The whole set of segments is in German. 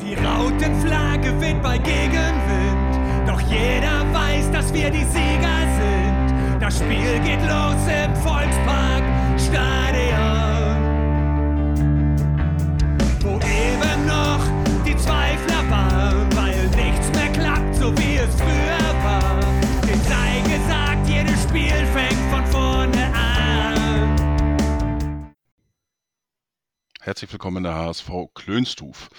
Die Rautenflagge weht bei Gegenwind, doch jeder weiß, dass wir die Sieger sind. Das Spiel geht los im Volkspark Stadion, wo eben noch die Zweifler waren, weil nichts mehr klappt, so wie es früher war. Den sei gesagt, jedes Spiel fängt von vorne Herzlich willkommen in der HSV Klönstuf.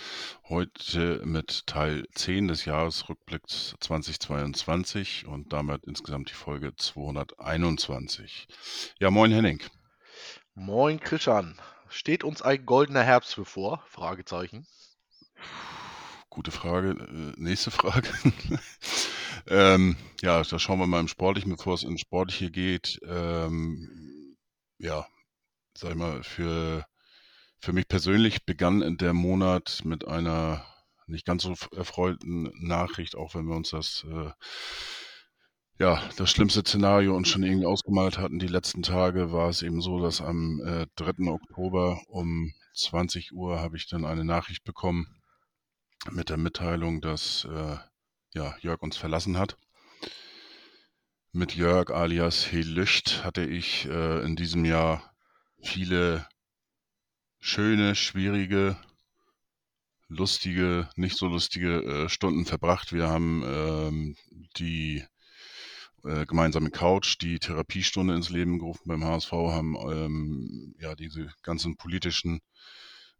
Heute mit Teil 10 des Jahresrückblicks 2022 und damit insgesamt die Folge 221. Ja, moin Henning. Moin Christian. Steht uns ein goldener Herbst bevor? Fragezeichen. Gute Frage. Äh, nächste Frage. ähm, ja, da schauen wir mal im Sportlichen, bevor es ins Sportliche geht. Ähm, ja, sag ich mal, für für mich persönlich begann der Monat mit einer nicht ganz so erfreuten Nachricht, auch wenn wir uns das, äh, ja, das schlimmste Szenario uns schon irgendwie ausgemalt hatten. Die letzten Tage war es eben so, dass am äh, 3. Oktober um 20 Uhr habe ich dann eine Nachricht bekommen mit der Mitteilung, dass äh, ja, Jörg uns verlassen hat. Mit Jörg alias Helücht hatte ich äh, in diesem Jahr viele schöne, schwierige, lustige, nicht so lustige äh, Stunden verbracht. Wir haben ähm, die äh, gemeinsame Couch, die Therapiestunde ins Leben gerufen beim HSV, haben ähm, ja diese ganzen politischen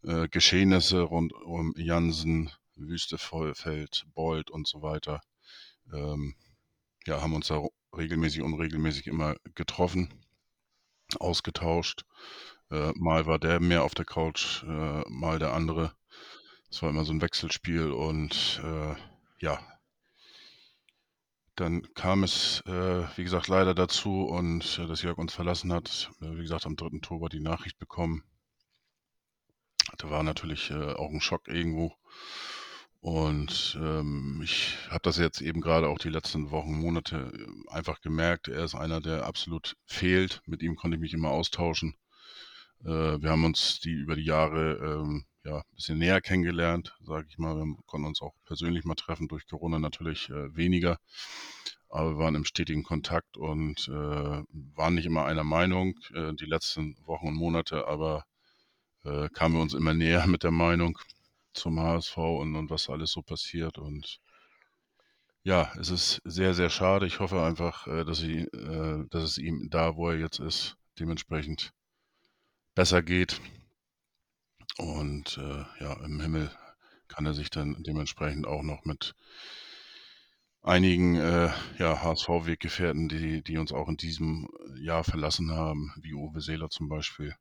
äh, Geschehnisse rund um Jansen, Wüstefeld, Bold und so weiter. Ähm, ja, haben uns da regelmäßig, unregelmäßig immer getroffen, ausgetauscht. Äh, mal war der mehr auf der Couch, äh, mal der andere. Es war immer so ein Wechselspiel und äh, ja, dann kam es, äh, wie gesagt, leider dazu und äh, dass Jörg uns verlassen hat. Äh, wie gesagt, am 3. Oktober die Nachricht bekommen. Da war natürlich auch ein Schock irgendwo. Und ähm, ich habe das jetzt eben gerade auch die letzten Wochen, Monate einfach gemerkt. Er ist einer, der absolut fehlt. Mit ihm konnte ich mich immer austauschen. Äh, wir haben uns die über die Jahre ähm, ja, ein bisschen näher kennengelernt, sage ich mal. Wir konnten uns auch persönlich mal treffen, durch Corona natürlich äh, weniger. Aber wir waren im stetigen Kontakt und äh, waren nicht immer einer Meinung äh, die letzten Wochen und Monate, aber äh, kamen wir uns immer näher mit der Meinung zum HSV und, und was alles so passiert. Und ja, es ist sehr, sehr schade. Ich hoffe einfach, äh, dass, äh, dass es ihm da, wo er jetzt ist, dementsprechend besser geht. Und äh, ja, im Himmel kann er sich dann dementsprechend auch noch mit einigen äh, ja, HSV-Weggefährten, die, die uns auch in diesem Jahr verlassen haben, wie Uwe Seeler zum Beispiel,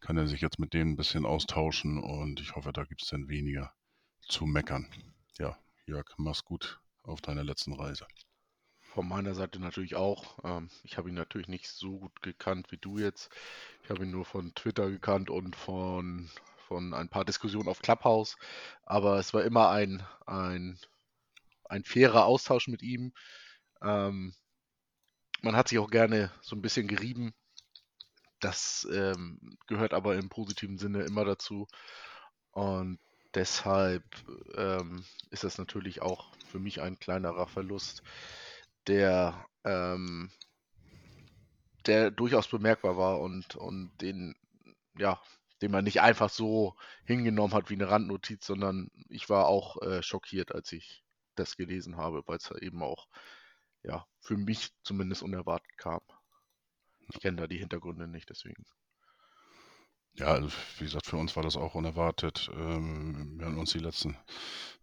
kann er sich jetzt mit denen ein bisschen austauschen und ich hoffe, da gibt es dann weniger zu meckern. Ja, Jörg, mach's gut auf deiner letzten Reise. Von meiner Seite natürlich auch. Ähm, ich habe ihn natürlich nicht so gut gekannt wie du jetzt. Ich habe ihn nur von Twitter gekannt und von, von ein paar Diskussionen auf Clubhouse. Aber es war immer ein, ein, ein fairer Austausch mit ihm. Ähm, man hat sich auch gerne so ein bisschen gerieben. Das ähm, gehört aber im positiven Sinne immer dazu. Und deshalb ähm, ist das natürlich auch für mich ein kleinerer Verlust der, ähm, der durchaus bemerkbar war und, und den, ja, den man nicht einfach so hingenommen hat wie eine Randnotiz, sondern ich war auch äh, schockiert, als ich das gelesen habe, weil es eben auch, ja, für mich zumindest unerwartet kam. Ich kenne da die Hintergründe nicht, deswegen. Ja, also wie gesagt, für uns war das auch unerwartet. Ähm, wir haben uns die letzten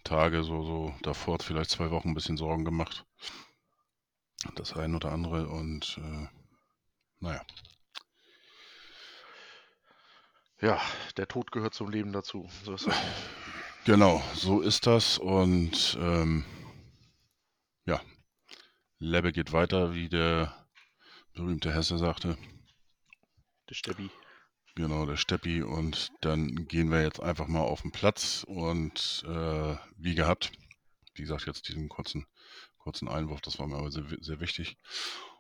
Tage so, so davor, vielleicht zwei Wochen, ein bisschen Sorgen gemacht das ein oder andere und äh, naja. Ja, der Tod gehört zum Leben dazu. So genau, so ist das und ähm, ja, Lebbe geht weiter, wie der berühmte Hesse sagte. Der Steppi. Genau, der Steppi und dann gehen wir jetzt einfach mal auf den Platz und äh, wie gehabt, wie gesagt, jetzt diesen kurzen kurzen Einwurf, das war mir aber sehr, sehr wichtig.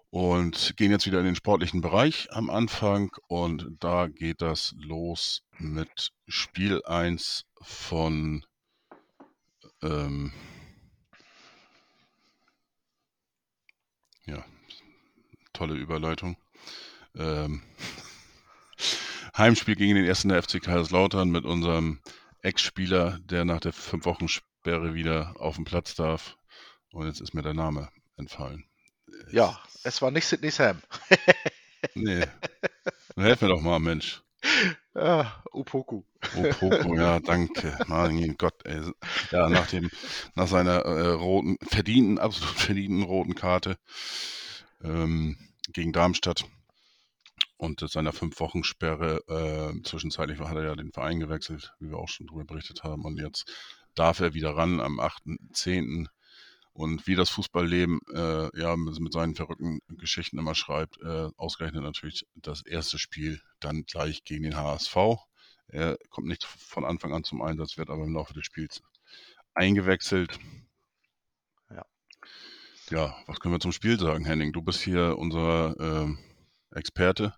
Und gehen jetzt wieder in den sportlichen Bereich am Anfang und da geht das los mit Spiel 1 von Ähm, ja, tolle Überleitung. Ähm, Heimspiel gegen den ersten der FC Kaiserslautern mit unserem Ex-Spieler, der nach der fünf Wochen Sperre wieder auf den Platz darf. Und jetzt ist mir der Name entfallen. Ja, es war nicht Sidney Sam. Nee. Helf mir doch mal, Mensch. Ja, Upoku. Opoku, ja, danke. Mein Gott, ey. Ja, nach dem, nach seiner äh, roten, verdienten, absolut verdienten roten Karte ähm, gegen Darmstadt und seiner fünf Wochen Sperre. Äh, zwischenzeitlich hat er ja den Verein gewechselt, wie wir auch schon darüber berichtet haben. Und jetzt darf er wieder ran am 8.10. Und wie das Fußballleben äh, ja mit, seinen verrückten Geschichten immer schreibt, äh, ausgerechnet natürlich das erste Spiel dann gleich gegen den HSV. Er kommt nicht von Anfang an zum Einsatz, wird aber im Laufe des Spiels eingewechselt. Ja. Ja, was können wir zum Spiel sagen, Henning? Du bist hier unser ähm, Experte.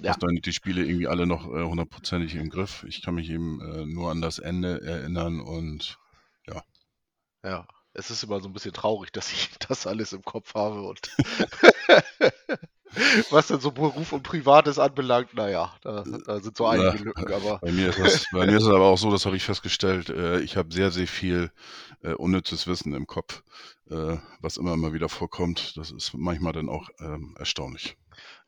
Ja. Hast dann die Spiele irgendwie alle noch äh, hundertprozentig im Griff. Ich kann mich eben äh, nur an das Ende erinnern und ja. Ja, es ist immer so ein bisschen traurig, dass ich das alles im Kopf habe und was dann so Beruf und Privates anbelangt, naja, da, da sind so einige Ja, Lücken, aber Bei mir, ist es, bei mir ist es aber auch so, das habe ich festgestellt, äh, ich habe sehr, sehr viel äh, unnützes Wissen im Kopf, äh, was immer mal wieder vorkommt. Das ist manchmal dann auch ähm, erstaunlich.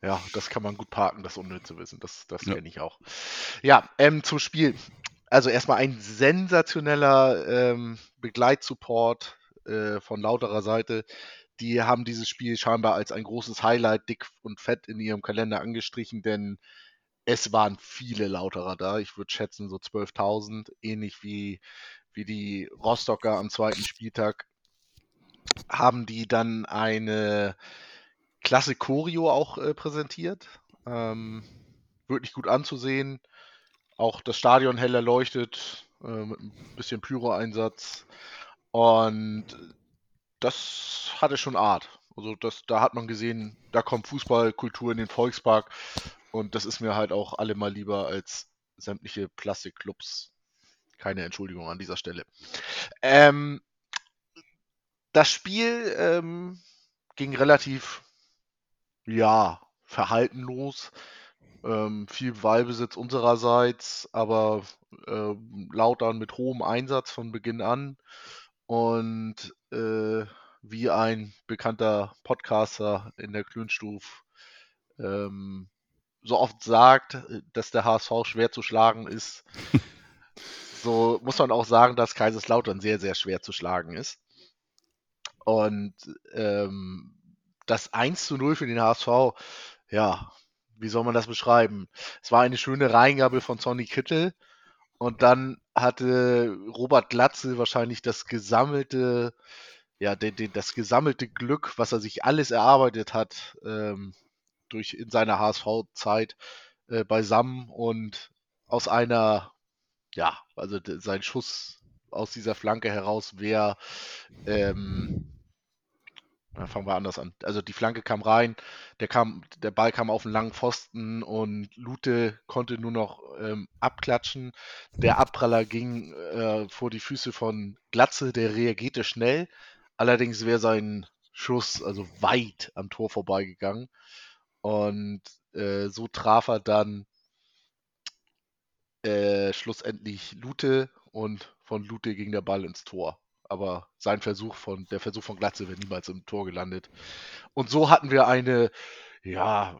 ja, das kann man gut parken, das unnütze Wissen, das, das Ja. kenne ich auch. Ja, ähm, zum Spiel. Also erstmal ein sensationeller ähm, Begleitsupport äh, von lauterer Seite. Die haben dieses Spiel scheinbar als ein großes Highlight dick und fett in ihrem Kalender angestrichen, denn es waren viele Lauterer da. Ich würde schätzen so 12.000, ähnlich wie, wie die Rostocker am zweiten Spieltag. Haben die dann eine klasse Choreo auch äh, präsentiert. Ähm, wirklich gut anzusehen. Auch das Stadion hell erleuchtet, äh, mit ein bisschen Pyro-Einsatz. Und das hatte schon Art. Also das, da hat man gesehen, da kommt Fußballkultur in den Volkspark. Und das ist mir halt auch allemal lieber als sämtliche Plastikclubs. Keine Entschuldigung an dieser Stelle. Ähm, das Spiel ähm, ging relativ, ja, verhaltenlos. Ähm, viel Ballbesitz unsererseits, aber ähm, Lautern mit hohem Einsatz von Beginn an. Und äh, wie ein bekannter Podcaster in der Klönstuf ähm, so oft sagt, äh, dass der HSV schwer zu schlagen ist, so muss man auch sagen, dass Kaiserslautern sehr, sehr schwer zu schlagen ist. Und ähm, das 1 zu 0 für den HSV, ja, wie soll man das beschreiben? Es war eine schöne Reingabe von Sonny Kittel und dann hatte Robert Glatze wahrscheinlich das gesammelte, ja, de, de, das gesammelte Glück, was er sich alles erarbeitet hat, ähm, durch in seiner HSV-Zeit äh, beisammen und aus einer, ja, also sein Schuss aus dieser Flanke heraus wäre, ähm, dann fangen wir anders an. Also die Flanke kam rein, der kam, der Ball kam auf einen langen Pfosten und Lute konnte nur noch ähm, abklatschen. Der Abpraller ging äh, vor die Füße von Glatze, der reagierte schnell. Allerdings wäre sein Schuss also weit am Tor vorbeigegangen. Und äh, so traf er dann äh, schlussendlich Lute und von Lute ging der Ball ins Tor. Aber sein Versuch von, der Versuch von Glatze wäre niemals im Tor gelandet. Und so hatten wir eine, ja,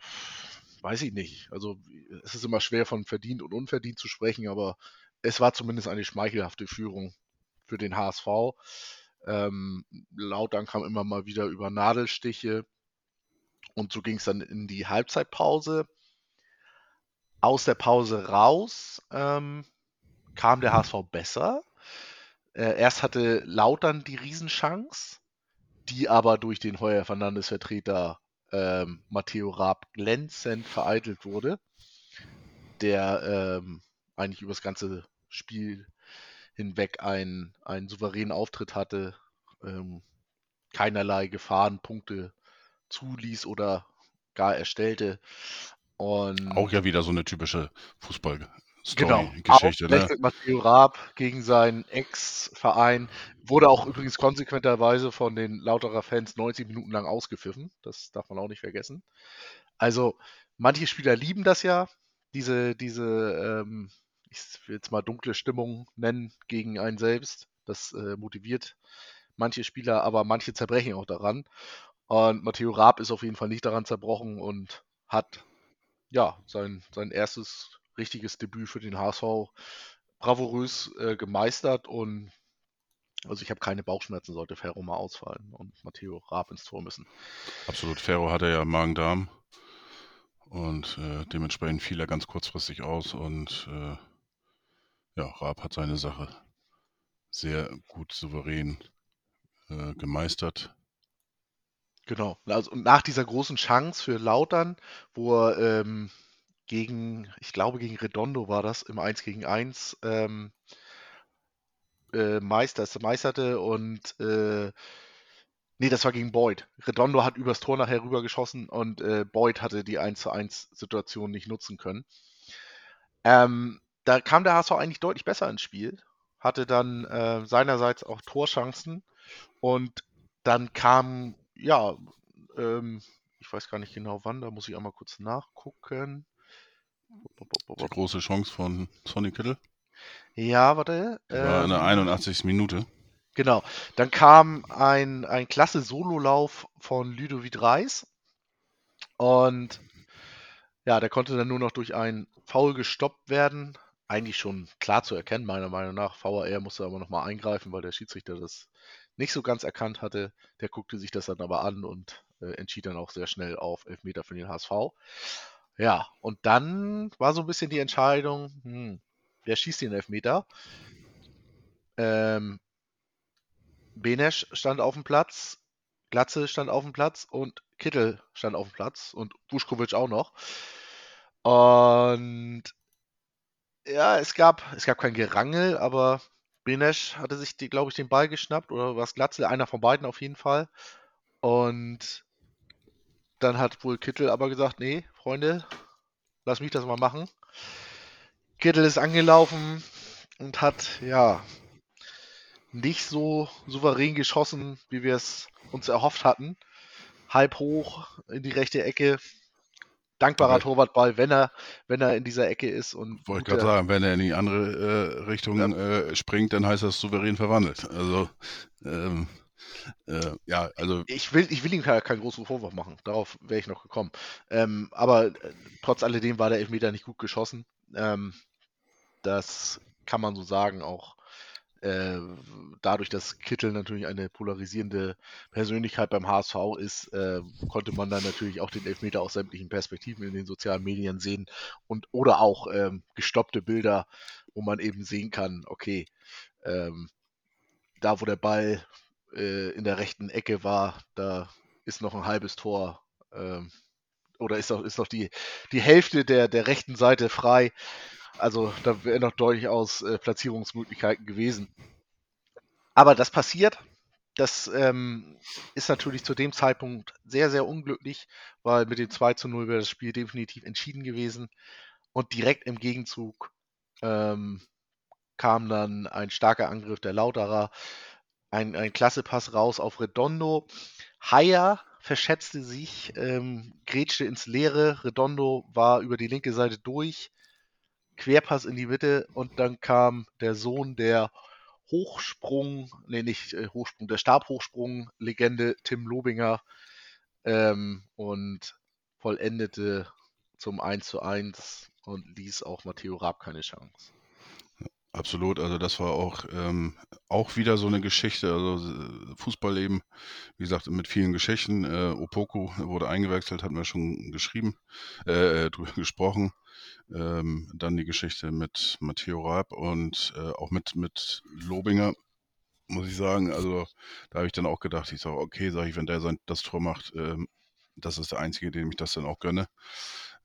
weiß ich nicht. Also es ist immer schwer von verdient und unverdient zu sprechen, aber es war zumindest eine schmeichelhafte Führung für den HSV. Ähm, Lautern kam immer mal wieder über Nadelstiche und so ging es dann in die Halbzeitpause. Aus der Pause raus ähm, kam der HSV besser. Äh, erst hatte Lautern die Riesenchance, die aber durch den Heuer Fernandes Vertreter ähm, Matteo Raab glänzend vereitelt wurde, der ähm, eigentlich über das ganze Spiel hinweg einen, einen souveränen Auftritt hatte, ähm, keinerlei Gefahrenpunkte zuließ oder gar erstellte. Und Auch ja wieder so eine typische Fußball, Genau. Story-Geschichte. Auch Ne? Matteo Raab gegen seinen Ex-Verein. Wurde auch übrigens konsequenterweise von den Lauterer Fans 90 Minuten lang ausgepfiffen. Das darf man auch nicht vergessen. Also, manche Spieler lieben das ja, diese, diese, ähm, ich will jetzt mal dunkle Stimmung nennen gegen einen selbst. Das äh, motiviert manche Spieler, aber manche zerbrechen auch daran. Und Matteo Raab ist auf jeden Fall nicht daran zerbrochen und hat ja sein, sein erstes richtiges Debüt für den HSV bravourös äh, gemeistert und also ich habe keine Bauchschmerzen, sollte Ferro mal ausfallen und Matteo Raab ins Tor müssen. Absolut. Ferro hatte ja Magen-Darm und äh, dementsprechend fiel er ganz kurzfristig aus und äh, ja, Raab hat seine Sache sehr gut souverän äh, gemeistert. Genau. Also und nach dieser großen Chance für Lautern, wo er ähm, gegen, ich glaube gegen Redondo war das, im 1 gegen 1 ähm, äh, Meister, meisterte und äh, nee, das war gegen Boyd. Redondo hat übers Tor nachher rübergeschossen und äh, Boyd hatte die 1 zu 1 Situation nicht nutzen können. Ähm, da kam der HSV eigentlich deutlich besser ins Spiel, hatte dann äh, seinerseits auch Torchancen und dann kam, ja, ähm, ich weiß gar nicht genau wann, da muss ich einmal kurz nachgucken. Die große Chance von Sonny Kittel. Ja, warte. War in der ähm, 81. Minute. Genau. Dann kam ein, ein klasse Sololauf von Ludovic Reis. Und ja, der konnte dann nur noch durch einen Foul gestoppt werden. Eigentlich schon klar zu erkennen, meiner Meinung nach. VAR musste aber nochmal eingreifen, weil der Schiedsrichter das nicht so ganz erkannt hatte. Der guckte sich das dann aber an und äh, entschied dann auch sehr schnell auf Elfmeter für den HSV. Ja, und dann war so ein bisschen die Entscheidung, hm, wer schießt den Elfmeter? Ähm, Benesch stand auf dem Platz, Glatze stand auf dem Platz und Kittel stand auf dem Platz und Vuskovic auch noch. Und ja, es gab, es gab kein Gerangel, aber Benesch hatte sich, glaube ich, den Ball geschnappt oder was Glatze, einer von beiden auf jeden Fall. Und dann hat wohl Kittel aber gesagt, nee, Freunde, lass mich das mal machen. Kittel ist angelaufen und hat, ja, nicht so souverän geschossen, wie wir es uns erhofft hatten. Halb hoch in die rechte Ecke. Dankbarer Aber- Torwartball, wenn er, wenn er in dieser Ecke ist. Und Wollte gerade sagen, wenn er in die andere äh, Richtung äh, springt, dann heißt das souverän verwandelt. Also, ähm, äh, ja, also ich will, ich will ihm keinen, großen Vorwurf machen. Darauf wäre ich noch gekommen. Ähm, aber äh, trotz alledem war der Elfmeter nicht gut geschossen. Ähm, das kann man so sagen, auch äh, dadurch, dass Kittel natürlich eine polarisierende Persönlichkeit beim HSV ist, äh, konnte man dann natürlich auch den Elfmeter aus sämtlichen Perspektiven in den sozialen Medien sehen und oder auch ähm, gestoppte Bilder, wo man eben sehen kann, okay, ähm, da wo der Ball äh, in der rechten Ecke war, da ist noch ein halbes Tor ähm, oder ist noch, ist noch die, die Hälfte der, der rechten Seite frei. Also da wären noch durchaus äh, Platzierungsmöglichkeiten gewesen. Aber das passiert. Das ähm, ist natürlich zu dem Zeitpunkt sehr, sehr unglücklich, weil mit dem 2 zu 0 wäre das Spiel definitiv entschieden gewesen. Und direkt im Gegenzug ähm, kam dann ein starker Angriff der Lauterer, ein, ein klasse Pass raus auf Redondo. Haier verschätzte sich, ähm, grätschte ins Leere. Redondo war über die linke Seite durch. Querpass in die Mitte und dann kam der Sohn der Hochsprung, nee, nicht äh, Hochsprung, der Stabhochsprung-Legende Tim Lobinger ähm, und vollendete zum 1 zu 1 und ließ auch Matteo Raab keine Chance. Absolut, also das war auch, ähm, auch wieder so eine Geschichte, also äh, Fußballleben, wie gesagt, mit vielen Geschichten. Äh, Opoku wurde eingewechselt, hatten wir schon geschrieben, äh, drüber gesprochen. Ähm, dann die Geschichte mit Matteo Raab und äh, auch mit, mit Lobinger, muss ich sagen. Also da habe ich dann auch gedacht, ich sage, okay, sage ich, wenn der sein, das Tor macht, ähm, das ist der Einzige, dem ich das dann auch gönne.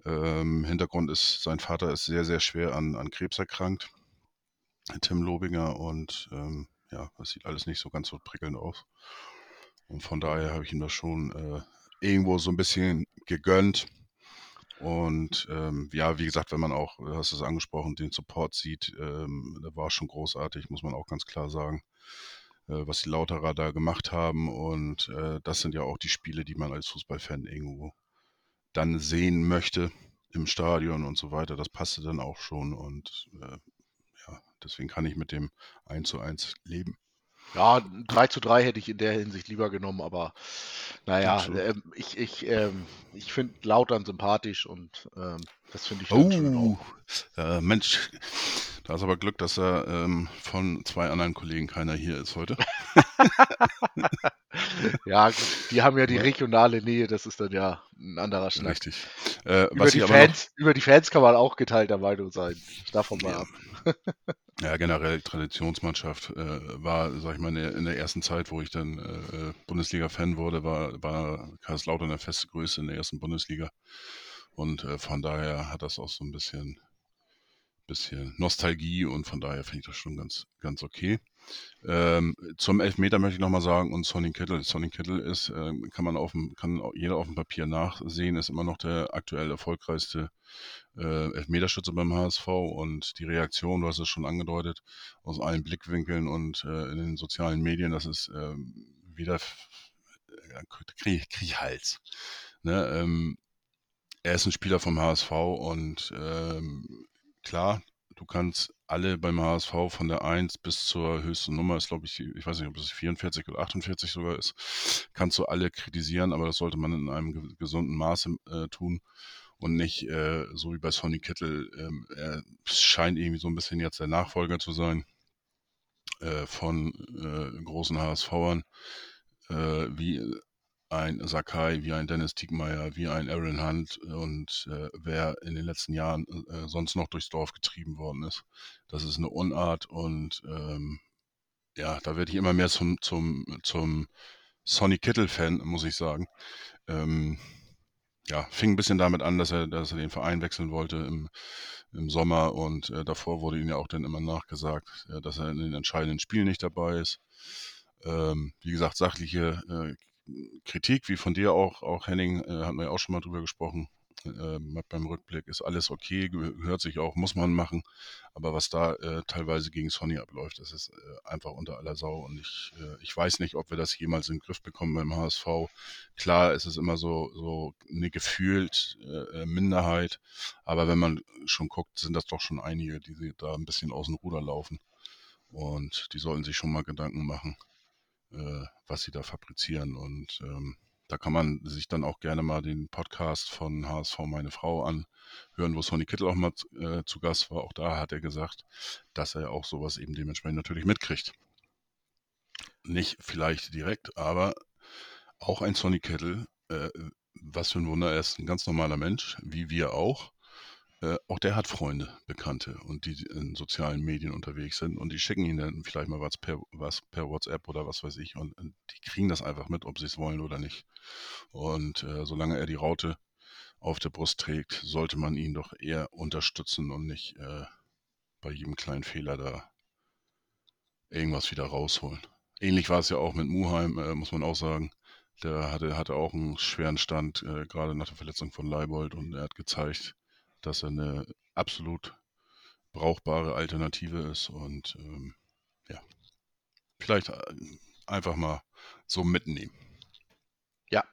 Ähm, Hintergrund ist, sein Vater ist sehr, sehr schwer an, an Krebs erkrankt. Tim Lobinger und ähm, ja, das sieht alles nicht so ganz so prickelnd aus. Und von daher habe ich ihm das schon äh, irgendwo so ein bisschen gegönnt. Und ähm, ja, wie gesagt, wenn man auch, du hast es angesprochen, den Support sieht, ähm, der war schon großartig, muss man auch ganz klar sagen, äh, was die Lauterer da gemacht haben. Und äh, das sind ja auch die Spiele, die man als Fußballfan irgendwo dann sehen möchte im Stadion und so weiter. Das passte dann auch schon und äh, ja, deswegen kann ich mit dem 1 zu 1 leben. Ja, 3 zu 3 hätte ich in der Hinsicht lieber genommen, aber naja, ähm, ich, ich, ähm, ich finde Lautern sympathisch und ähm, das finde ich dann schön Oh, auch. äh, Mensch, da ist aber Glück, dass er ähm, von zwei anderen Kollegen keiner hier ist heute. Ja, gut, die haben ja die regionale Nähe, das ist dann ja ein anderer Schnack. Richtig. Äh, Über die, aber noch, Fans, über die Fans kann man auch geteilter Meinung sein. Davon mal ja, ab. ja, generell Traditionsmannschaft äh, war, sag ich mal, in der, ersten Zeit, wo ich dann äh, Bundesliga-Fan wurde, war, war Kaiserslautern eine feste Größe in der ersten Bundesliga. Und äh, von daher hat das auch so ein bisschen, bisschen Nostalgie und von daher finde ich das schon ganz, ganz okay. Ähm, zum Elfmeter möchte ich nochmal sagen und Sonny Kittel. Sonny Kittel ist, äh, kann man auf dem, kann jeder auf dem Papier nachsehen, ist immer noch der aktuell erfolgreichste äh, Elfmeterschütze beim HSV und die Reaktion, du hast es schon angedeutet, aus allen Blickwinkeln und äh, in den sozialen Medien, das ist ähm, wieder äh, krieg, krieg Hals. Ne? Ähm, er ist ein Spieler vom HSV und ähm, klar, du kannst alle beim HSV von der 1 bis zur höchsten Nummer, ist glaube ich, ich weiß nicht, ob es 44 oder 48 sogar ist, kannst du alle kritisieren, aber das sollte man in einem ge- gesunden Maße äh, tun und nicht äh, so wie bei Sonny Kittel. Ähm, er scheint irgendwie so ein bisschen jetzt der Nachfolger zu sein äh, von äh, großen HSVern, äh, wie ein Sakai, wie ein Dennis Tiegmeier, wie ein Aaron Hunt und äh, wer in den letzten Jahren äh, sonst noch durchs Dorf getrieben worden ist. Das ist eine Unart und ähm, ja, da werde ich immer mehr zum, zum, zum Sonny Kittel-Fan, muss ich sagen. Ähm, ja, fing ein bisschen damit an, dass er, dass er den Verein wechseln wollte im, im Sommer und äh, davor wurde ihm ja auch dann immer nachgesagt, äh, dass er in den entscheidenden Spielen nicht dabei ist. Ähm, wie gesagt, sachliche äh, Kritik, wie von dir auch, auch Henning, äh, hatten wir ja auch schon mal drüber gesprochen. Äh, beim Rückblick ist alles okay, gehört sich auch, muss man machen. Aber was da äh, teilweise gegen Sony abläuft, das ist äh, einfach unter aller Sau. Und ich, äh, ich weiß nicht, ob wir das jemals in den Griff bekommen beim HSV. Klar, es ist immer so, so eine gefühlt äh, Minderheit. Aber wenn man schon guckt, sind das doch schon einige, die da ein bisschen aus dem Ruder laufen. Und die sollten sich schon mal Gedanken machen, äh, was sie da fabrizieren. Und ähm, da kann man sich dann auch gerne mal den Podcast von HSV Meine Frau anhören, wo Sonny Kittel auch mal äh, zu Gast war. Auch da hat er gesagt, dass er auch sowas eben dementsprechend natürlich mitkriegt. Nicht vielleicht direkt, aber auch ein Sonny Kittel, äh, was für ein Wunder, er ist ein ganz normaler Mensch, wie wir auch. Äh, auch der hat Freunde, Bekannte und die in sozialen Medien unterwegs sind und die schicken ihnen dann vielleicht mal was per, was per WhatsApp oder was weiß ich und, und die kriegen das einfach mit, ob sie es wollen oder nicht. Und äh, solange er die Raute auf der Brust trägt, sollte man ihn doch eher unterstützen und nicht äh, bei jedem kleinen Fehler da irgendwas wieder rausholen. Ähnlich war es ja auch mit Muheim, äh, muss man auch sagen. Der hatte, hatte auch einen schweren Stand, äh, gerade nach der Verletzung von Leibold und er hat gezeigt, dass er eine absolut brauchbare Alternative ist und ähm, ja, vielleicht äh, einfach mal so mitnehmen. Ja,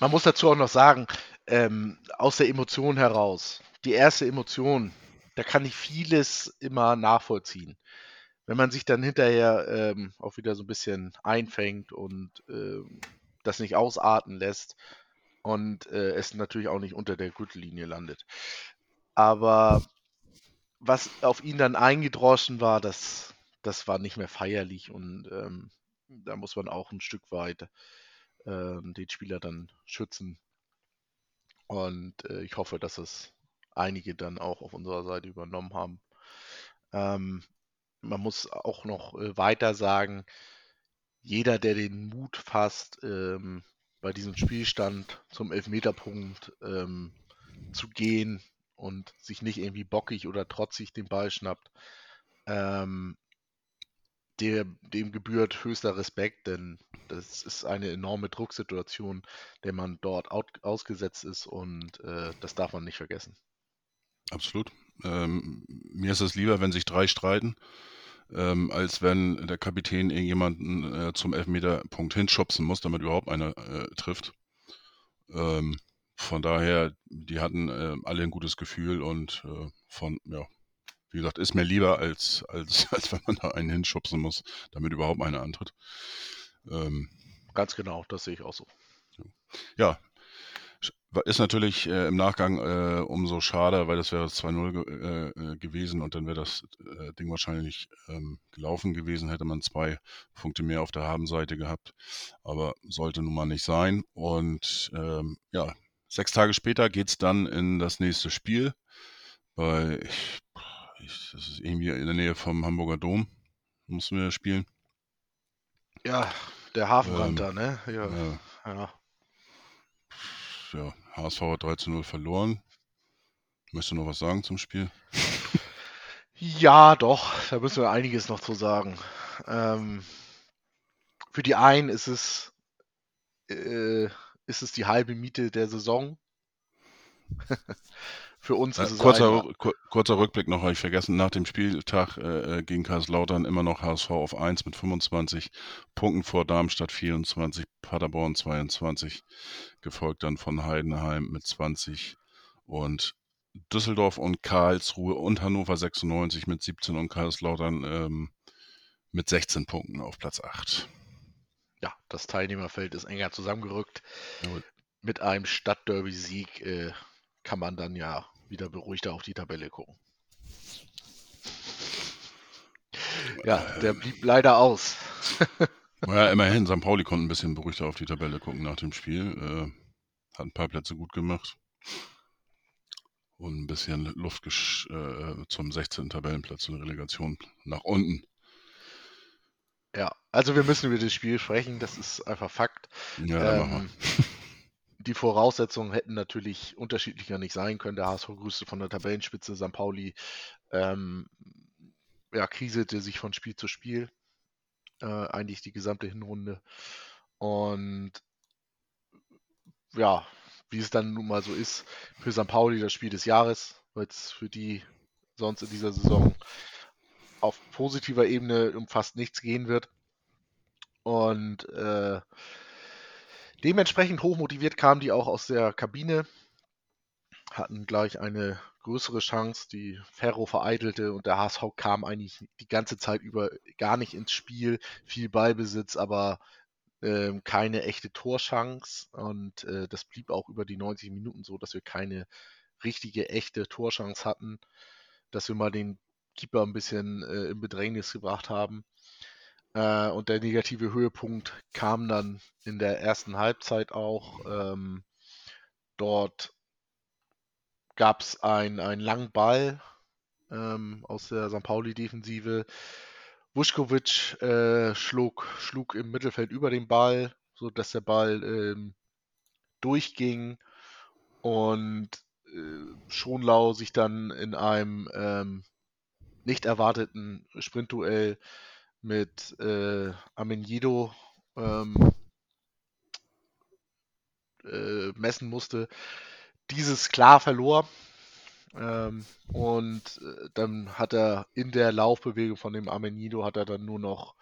man muss dazu auch noch sagen, ähm, aus der Emotion heraus, die erste Emotion, da kann ich vieles immer nachvollziehen. Wenn man sich dann hinterher ähm, auch wieder so ein bisschen einfängt und ähm, das nicht ausarten lässt und äh, es natürlich auch nicht unter der Gürtellinie landet. Aber was auf ihn dann eingedroschen war, das, das war nicht mehr feierlich und ähm, da muss man auch ein Stück weit ähm, den Spieler dann schützen. Und äh, ich hoffe, dass es einige dann auch auf unserer Seite übernommen haben. Ähm, man muss auch noch äh, weiter sagen, jeder, der den Mut fasst, ähm, bei diesem Spielstand zum Elfmeterpunkt ähm, zu gehen und sich nicht irgendwie bockig oder trotzig den Ball schnappt, ähm, der, dem gebührt höchster Respekt, denn das ist eine enorme Drucksituation, der man dort ausgesetzt ist und äh, das darf man nicht vergessen. Absolut. Ähm, mir ist es lieber, wenn sich drei streiten, ähm, als wenn der Kapitän irgendjemanden äh, zum Elfmeterpunkt hinschubsen muss, damit überhaupt einer äh, trifft. Ähm, von daher, die hatten äh, alle ein gutes Gefühl und äh, von, ja, wie gesagt, ist mir lieber, als, als, als wenn man da einen hinschubsen muss, damit überhaupt einer antritt. Ähm, Ganz genau, das sehe ich auch so. Ja, ist natürlich äh, im Nachgang äh, umso schade, weil das wäre 2-0 ge äh, äh, gewesen und dann wäre das äh, Ding wahrscheinlich ähm, gelaufen gewesen, hätte man zwei Punkte mehr auf der Habenseite gehabt. Aber sollte nun mal nicht sein. Und ähm, ja, sechs Tage später geht es dann in das nächste Spiel. Bei, ich, ich, das ist irgendwie in der Nähe vom Hamburger Dom. Mussten wir spielen. Ja, der Hafenrand ähm, da, ne? Ja. ja. ja ja, HSV hat 3 zu 0 verloren. Möchtest du noch was sagen zum Spiel? Ja, doch, da müssen wir einiges noch zu sagen. Ähm, für die einen ist es, äh, ist es die halbe Miete der Saison. Für uns ist es kurzer, kurzer Rückblick noch, habe ich vergessen, nach dem Spieltag äh, äh gegen Kaiserslautern immer noch HSV auf 1 mit 25 Punkten vor Darmstadt 24, Paderborn 22, gefolgt dann von Heidenheim mit 20 und Düsseldorf und Karlsruhe und Hannover 96 mit 17 und Kaiserslautern ähm, mit 16 Punkten auf Platz 8. Ja, das Teilnehmerfeld ist enger zusammengerückt. Jawohl. Mit einem Stadtderby-Sieg äh, kann man dann ja wieder beruhigter auf die Tabelle gucken. Ja, der blieb leider aus. naja, immerhin, St. Pauli konnte ein bisschen beruhigter auf die Tabelle gucken nach dem Spiel. Äh, hat ein paar Plätze gut gemacht. Und ein bisschen Luft äh, zum 16. Tabellenplatz in der Relegation nach unten. Ja, also wir müssen über das Spiel sprechen, das ist einfach Fakt. Ja, ähm, die Voraussetzungen hätten natürlich unterschiedlicher nicht sein können. Der HSV grüßte von der Tabellenspitze, St. Pauli ähm, ja, kriselte sich von Spiel zu Spiel, äh, eigentlich die gesamte Hinrunde. Und ja, wie es dann nun mal so ist, für St. Pauli das Spiel des Jahres, weil es für die sonst in dieser Saison positiver Ebene um fast nichts gehen wird. Und äh, Dementsprechend hochmotiviert kamen die auch aus der Kabine, hatten gleich eine größere Chance, die Ferro vereitelte und der HSV kam eigentlich die ganze Zeit über gar nicht ins Spiel. Viel Ballbesitz, aber äh, keine echte Torchance und äh, das blieb auch über die 90 Minuten so, dass wir keine richtige, echte Torchance hatten, dass wir mal den Keeper ein bisschen äh, in Bedrängnis gebracht haben. Äh, und der negative Höhepunkt kam dann in der ersten Halbzeit auch. Ähm, dort gab es ein, einen langen Ball ähm, aus der St. Pauli-Defensive. Vuskovic äh, schlug, schlug im Mittelfeld über den Ball, sodass der Ball ähm, durchging und äh, Schonlau sich dann in einem ähm, nicht erwarteten Sprintduell mit äh, Amenido ähm, äh, messen musste, dieses klar verlor. Ähm, und äh, dann hat er in der Laufbewegung von dem Amenido hat er dann nur noch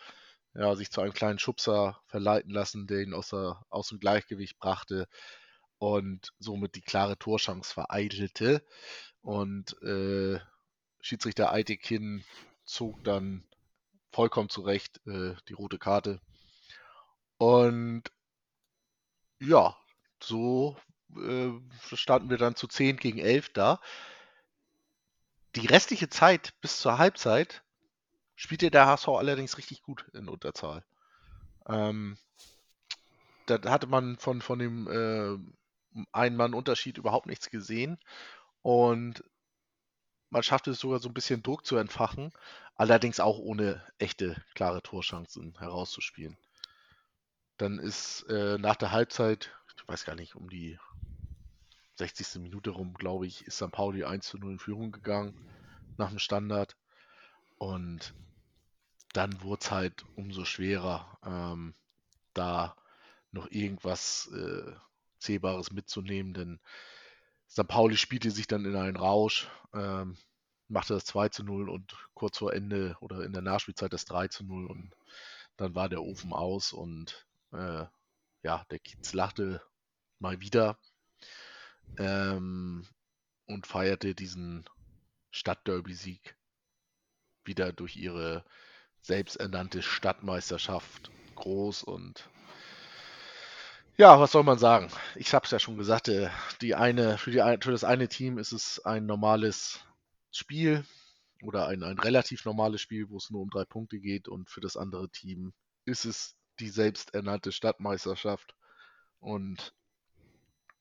ja, sich zu einem kleinen Schubser verleiten lassen, der ihn aus, der, aus dem Gleichgewicht brachte und somit die klare Torschance vereitelte. Und äh, Schiedsrichter Eitekin zog dann vollkommen zu Recht äh, die rote Karte. Und ja, so äh, standen wir dann zu 10 gegen 11 da. Die restliche Zeit bis zur Halbzeit spielte der HSV allerdings richtig gut in Unterzahl. Ähm, da hatte man von, von dem äh, Ein-Mann-Unterschied überhaupt nichts gesehen. Und man schaffte es sogar so ein bisschen Druck zu entfachen, allerdings auch ohne echte klare Torchancen herauszuspielen. Dann ist äh, nach der Halbzeit, ich weiß gar nicht, um die 60. Minute rum, glaube ich, ist St. Pauli 1 zu 0 in Führung gegangen nach dem Standard. Und dann wurde es halt umso schwerer. Ähm, da noch irgendwas äh, Zählbares mitzunehmen, denn St. Pauli spielte sich dann in einen Rausch, ähm, machte das 2 zu 0 und kurz vor Ende oder in der Nachspielzeit das 3 zu 0 und dann war der Ofen aus und äh, ja, der Kiez lachte mal wieder ähm, und feierte diesen Stadtderby-Sieg wieder durch ihre selbsternannte Stadtmeisterschaft groß und ja, was soll man sagen? Ich habe es ja schon gesagt, äh, die eine, für, die, für das eine Team ist es ein normales Spiel oder ein, ein relativ normales Spiel, wo es nur um drei Punkte geht und für das andere Team ist es die selbsternannte Stadtmeisterschaft und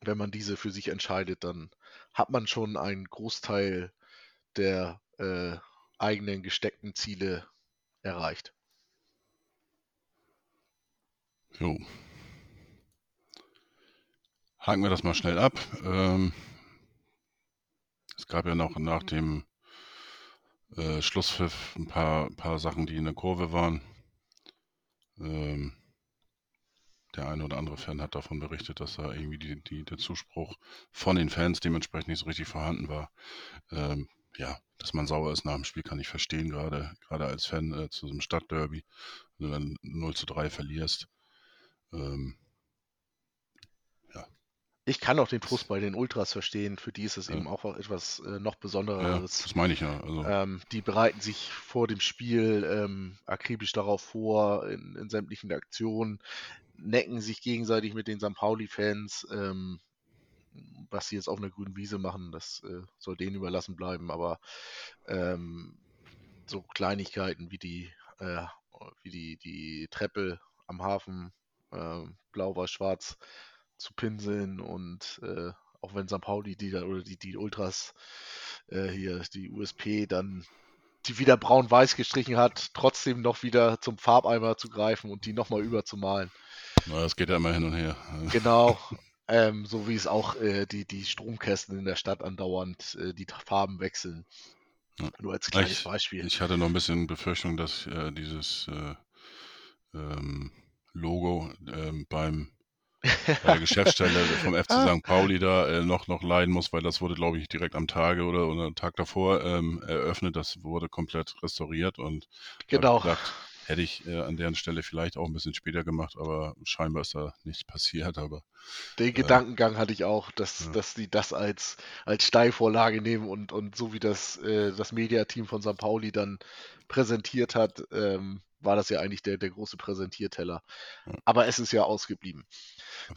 wenn man diese für sich entscheidet, dann hat man schon einen Großteil der äh, eigenen gesteckten Ziele erreicht. Jo. Haken wir das mal schnell ab. Ähm, es gab ja noch nach dem äh, Schlusspfiff ein paar, paar Sachen, die in der Kurve waren. Ähm, der eine oder andere Fan hat davon berichtet, dass da irgendwie die, die, der Zuspruch von den Fans dementsprechend nicht so richtig vorhanden war. Ähm, ja, dass man sauer ist nach dem Spiel, kann ich verstehen, gerade, gerade als Fan äh, zu einem Stadtderby, wenn du dann 0 zu 3 verlierst. Ähm. Ich kann auch den Frust bei den Ultras verstehen, für die ist es ja. eben auch etwas äh, noch Besonderes. Ja, das meine ich ja. Also. Ähm, die bereiten sich vor dem Spiel ähm, akribisch darauf vor, in, in, sämtlichen Aktionen, necken sich gegenseitig mit den St. Pauli-Fans. Ähm, was sie jetzt auf einer grünen Wiese machen, das äh, soll denen überlassen bleiben, aber ähm, so Kleinigkeiten wie die, äh, wie die, die Treppe am Hafen, äh, blau war schwarz zu pinseln und äh, auch wenn St. Pauli die oder die, die Ultras äh, hier, die USP dann die wieder braun-weiß gestrichen hat, trotzdem noch wieder zum Farbeimer zu greifen und die nochmal überzumalen. Na, das geht ja immer hin und her. Genau. Ähm, so wie es auch äh, die, die Stromkästen in der Stadt andauernd äh, die Farben wechseln. Ja. Nur als kleines ich, Beispiel. Ich hatte noch ein bisschen Befürchtung, dass äh, dieses äh, ähm, Logo ähm, beim bei der Geschäftsstelle vom FC ah. St. Pauli da äh, noch, noch leiden muss, weil das wurde, glaube ich, direkt am Tage oder, oder Tag davor ähm, eröffnet. Das wurde komplett restauriert und genau. Gedacht, Hätte ich äh, an deren Stelle vielleicht auch ein bisschen später gemacht, aber scheinbar ist da nichts passiert. Aber den äh, Gedankengang hatte ich auch, dass, ja. dass die das als, als Steilvorlage nehmen und, und so wie das, äh, das Mediateam von St. Pauli dann präsentiert hat, ähm, war das ja eigentlich der, der große Präsentierteller. Ja. Aber es ist ja ausgeblieben.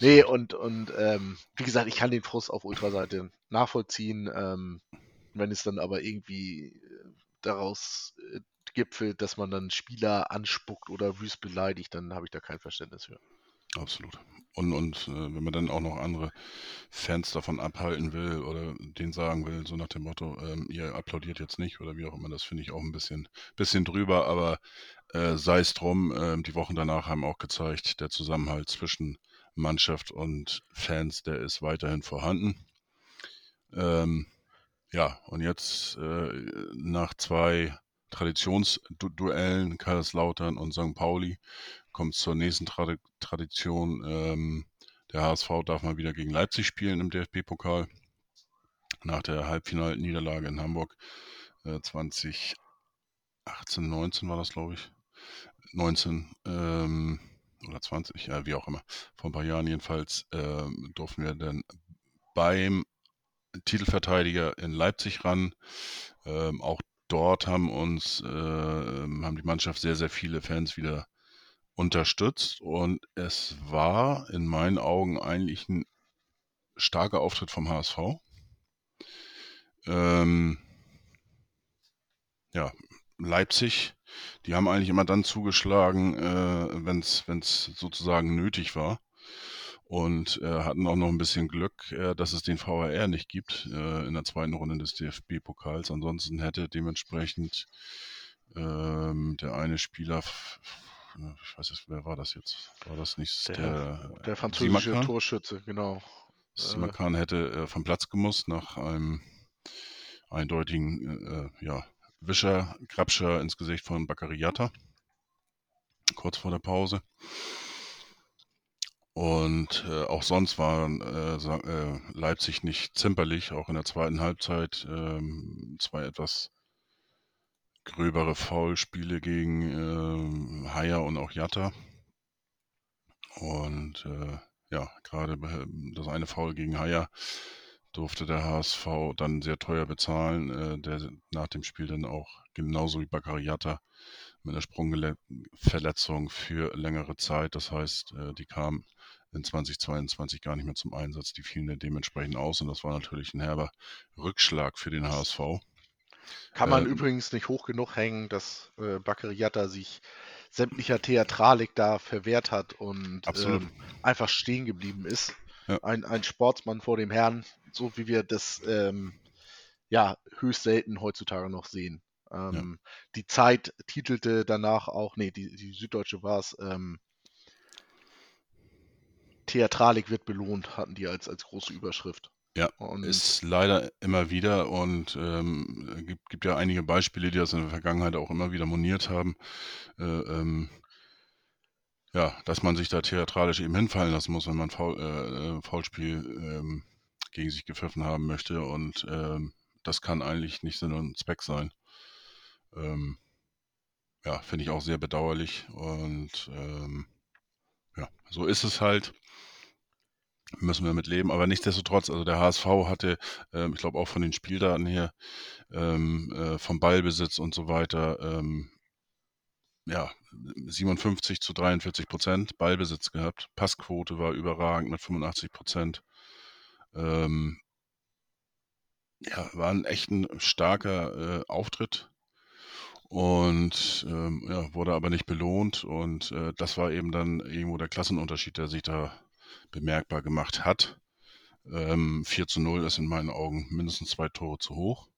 Nee, und, und ähm, wie gesagt, ich kann den Frust auf Ultraseite nachvollziehen. Ähm, wenn es dann aber irgendwie äh, daraus äh, gipfelt, dass man dann Spieler anspuckt oder wüst beleidigt, dann habe ich da kein Verständnis für. Absolut. Und, und äh, wenn man dann auch noch andere Fans davon abhalten will oder denen sagen will, so nach dem Motto, ähm, ihr applaudiert jetzt nicht oder wie auch immer, das finde ich auch ein bisschen, bisschen drüber, aber äh, sei es drum, äh, die Wochen danach haben auch gezeigt, der Zusammenhalt zwischen Mannschaft und Fans, der ist weiterhin vorhanden. Ähm, ja, und jetzt äh, nach zwei Traditionsduellen, Kaiserslautern und St. Pauli, kommt zur nächsten Trad Tradition. Ähm, der HSV darf mal wieder gegen Leipzig spielen im DFB-Pokal. Nach der Halbfinalniederlage in Hamburg äh, 2018, 19 war das, glaube ich. 19 ähm, oder 20, ja, wie auch immer. Vor ein paar Jahren jedenfalls äh, durften wir dann beim Titelverteidiger in Leipzig ran. Ähm, auch dort haben uns, äh, haben die Mannschaft sehr, sehr viele Fans wieder unterstützt und es war in meinen Augen eigentlich ein starker Auftritt vom HSV. Ähm, ja, Leipzig, die haben eigentlich immer dann zugeschlagen, äh, wenn es sozusagen nötig war und äh, hatten auch noch ein bisschen Glück, äh, dass es den VAR nicht gibt äh, in der zweiten Runde des DFB-Pokals. Ansonsten hätte dementsprechend ähm, der eine Spieler, ich weiß nicht, wer war das jetzt? War das nicht der, der, der französische Simakan? Torschütze, genau. Simakan hätte äh, vom Platz gemusst nach einem eindeutigen äh, ja, Wischer, Grabscher ins Gesicht von Baccariata kurz vor der Pause. Und äh, auch sonst war äh, äh, Leipzig nicht zimperlich, auch in der zweiten Halbzeit ähm, zwei etwas gröbere Foulspiele gegen äh, Haier und auch Jatta. Und äh, ja, gerade das eine Foul gegen Haier durfte der HSV dann sehr teuer bezahlen, äh, der nach dem Spiel dann auch genauso wie Baccariata mit einer Sprungverletzung für längere Zeit. Das heißt, äh, die kam in 2022 gar nicht mehr zum Einsatz. Die fielen dann dementsprechend aus und das war natürlich ein herber Rückschlag für den HSV. Kann man ähm, übrigens nicht hoch genug hängen, dass äh, Baccariata sich sämtlicher Theatralik da verwehrt hat und ähm, einfach stehen geblieben ist. Ja. Ein, ein Sportsmann vor dem Herrn, so wie wir das ähm, ja höchst selten heutzutage noch sehen. Ähm, ja. Die Zeit titelte danach auch, nee, die, die Süddeutsche war es, ähm, Theatralik wird belohnt, hatten die als, als große Überschrift. Ja, und ist leider immer wieder und ähm, gibt, gibt ja einige Beispiele, die das in der Vergangenheit auch immer wieder moniert haben. Äh, ähm, ja, dass man sich da theatralisch eben hinfallen lassen muss, wenn man Foul, äh, äh, Foulspiel ähm, gegen sich gepfiffen haben möchte. Und ähm, das kann eigentlich nicht Sinn und Zweck sein. Ähm, ja, finde ich auch sehr bedauerlich. Und ähm, ja, so ist es halt. Müssen wir mit leben. Aber nichtsdestotrotz, also der HSV hatte, ähm, ich glaube auch von den Spieldaten her, ähm, äh, vom Ballbesitz und so weiter, ähm, ja, 57 zu 43 Prozent Ballbesitz gehabt. Passquote war überragend mit 85 Prozent. Ähm, ja, war ein echt ein starker äh, Auftritt und ähm, ja, wurde aber nicht belohnt. Und äh, das war eben dann irgendwo der Klassenunterschied, der sich da bemerkbar gemacht hat. Ähm, 4 zu 0 ist in meinen Augen mindestens zwei Tore zu hoch.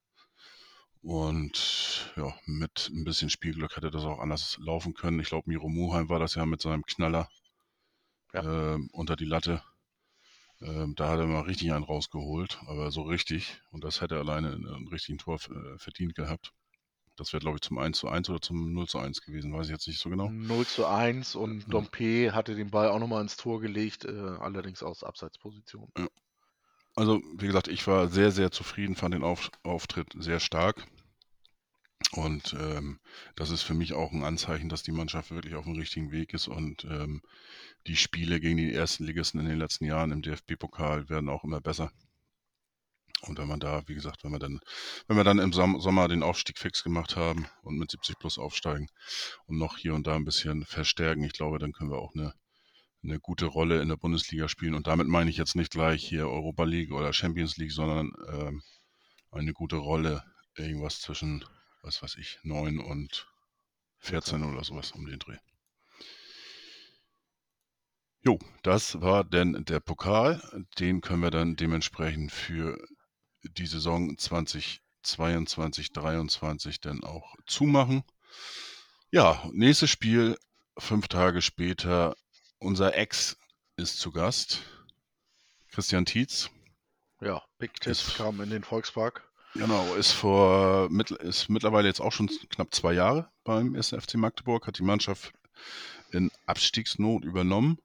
Und ja, mit ein bisschen Spielglück hätte das auch anders laufen können. Ich glaube, Miro Muheim war das ja mit seinem Knaller ja. äh, unter die Latte. Äh, da hat er mal richtig einen rausgeholt, aber so richtig. Und das hätte er alleine einen richtigen Tor äh, verdient gehabt. Das wäre, glaube ich, zum 1 zu 1 oder zum 0 zu 1 gewesen, weiß ich jetzt nicht so genau. 0 zu 1 und ja. Dompe hatte den Ball auch nochmal ins Tor gelegt, äh, allerdings aus Abseitsposition. Ja. Also, wie gesagt, ich war sehr, sehr zufrieden, fand den Auf Auftritt sehr stark. Und ähm, das ist für mich auch ein Anzeichen, dass die Mannschaft wirklich auf dem richtigen Weg ist. Und ähm, die Spiele gegen die ersten Ligisten in den letzten Jahren im DFB-Pokal werden auch immer besser. Und wenn man da, wie gesagt, wenn wir dann, wenn wir dann im Sommer den Aufstieg fix gemacht haben und mit 70 plus aufsteigen und noch hier und da ein bisschen verstärken, ich glaube, dann können wir auch eine eine gute Rolle in der Bundesliga spielen. Und damit meine ich jetzt nicht gleich hier Europa League oder Champions League, sondern ähm, eine gute Rolle, irgendwas zwischen, was weiß ich, 9 und 14 oder sowas um den Dreh. Jo, das war denn der Pokal. Den können wir dann dementsprechend für die Saison 2022, 2023 dann auch zumachen. Ja, nächstes Spiel, fünf Tage später, unser Ex ist zu Gast. Christian Tietz. Ja, Big Tits kam in den Volkspark. Genau, ist vor ist mittlerweile jetzt auch schon knapp zwei Jahre beim SFC Magdeburg, hat die Mannschaft in Abstiegsnot übernommen.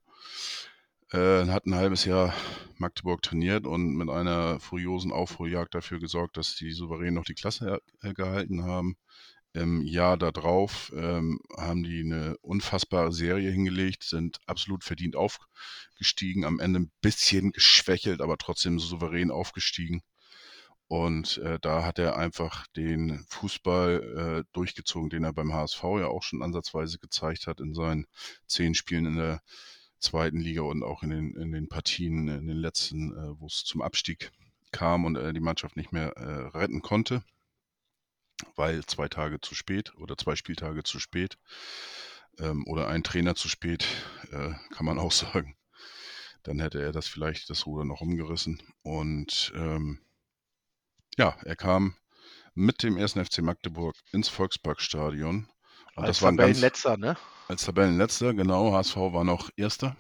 Äh, hat ein halbes Jahr Magdeburg trainiert und mit einer furiosen Aufholjagd dafür gesorgt, dass die souverän noch die Klasse gehalten haben. Im Jahr darauf ähm, haben die eine unfassbare Serie hingelegt, sind absolut verdient aufgestiegen, am Ende ein bisschen geschwächelt, aber trotzdem souverän aufgestiegen. Und äh, da hat er einfach den Fußball äh, durchgezogen, den er beim HSV ja auch schon ansatzweise gezeigt hat in seinen zehn Spielen in der zweiten Liga und auch in den, in den Partien, in den letzten, äh, wo es zum Abstieg kam und er die Mannschaft nicht mehr äh, retten konnte weil zwei Tage zu spät oder zwei Spieltage zu spät ähm, oder ein Trainer zu spät, äh, kann man auch sagen. Dann hätte er das vielleicht das Ruder noch umgerissen. Und ähm, ja, er kam mit dem ersten FC Magdeburg ins Volksparkstadion. Und als Tabellenletzter, ne? Als Tabellenletzter, genau. HSV war noch Erster.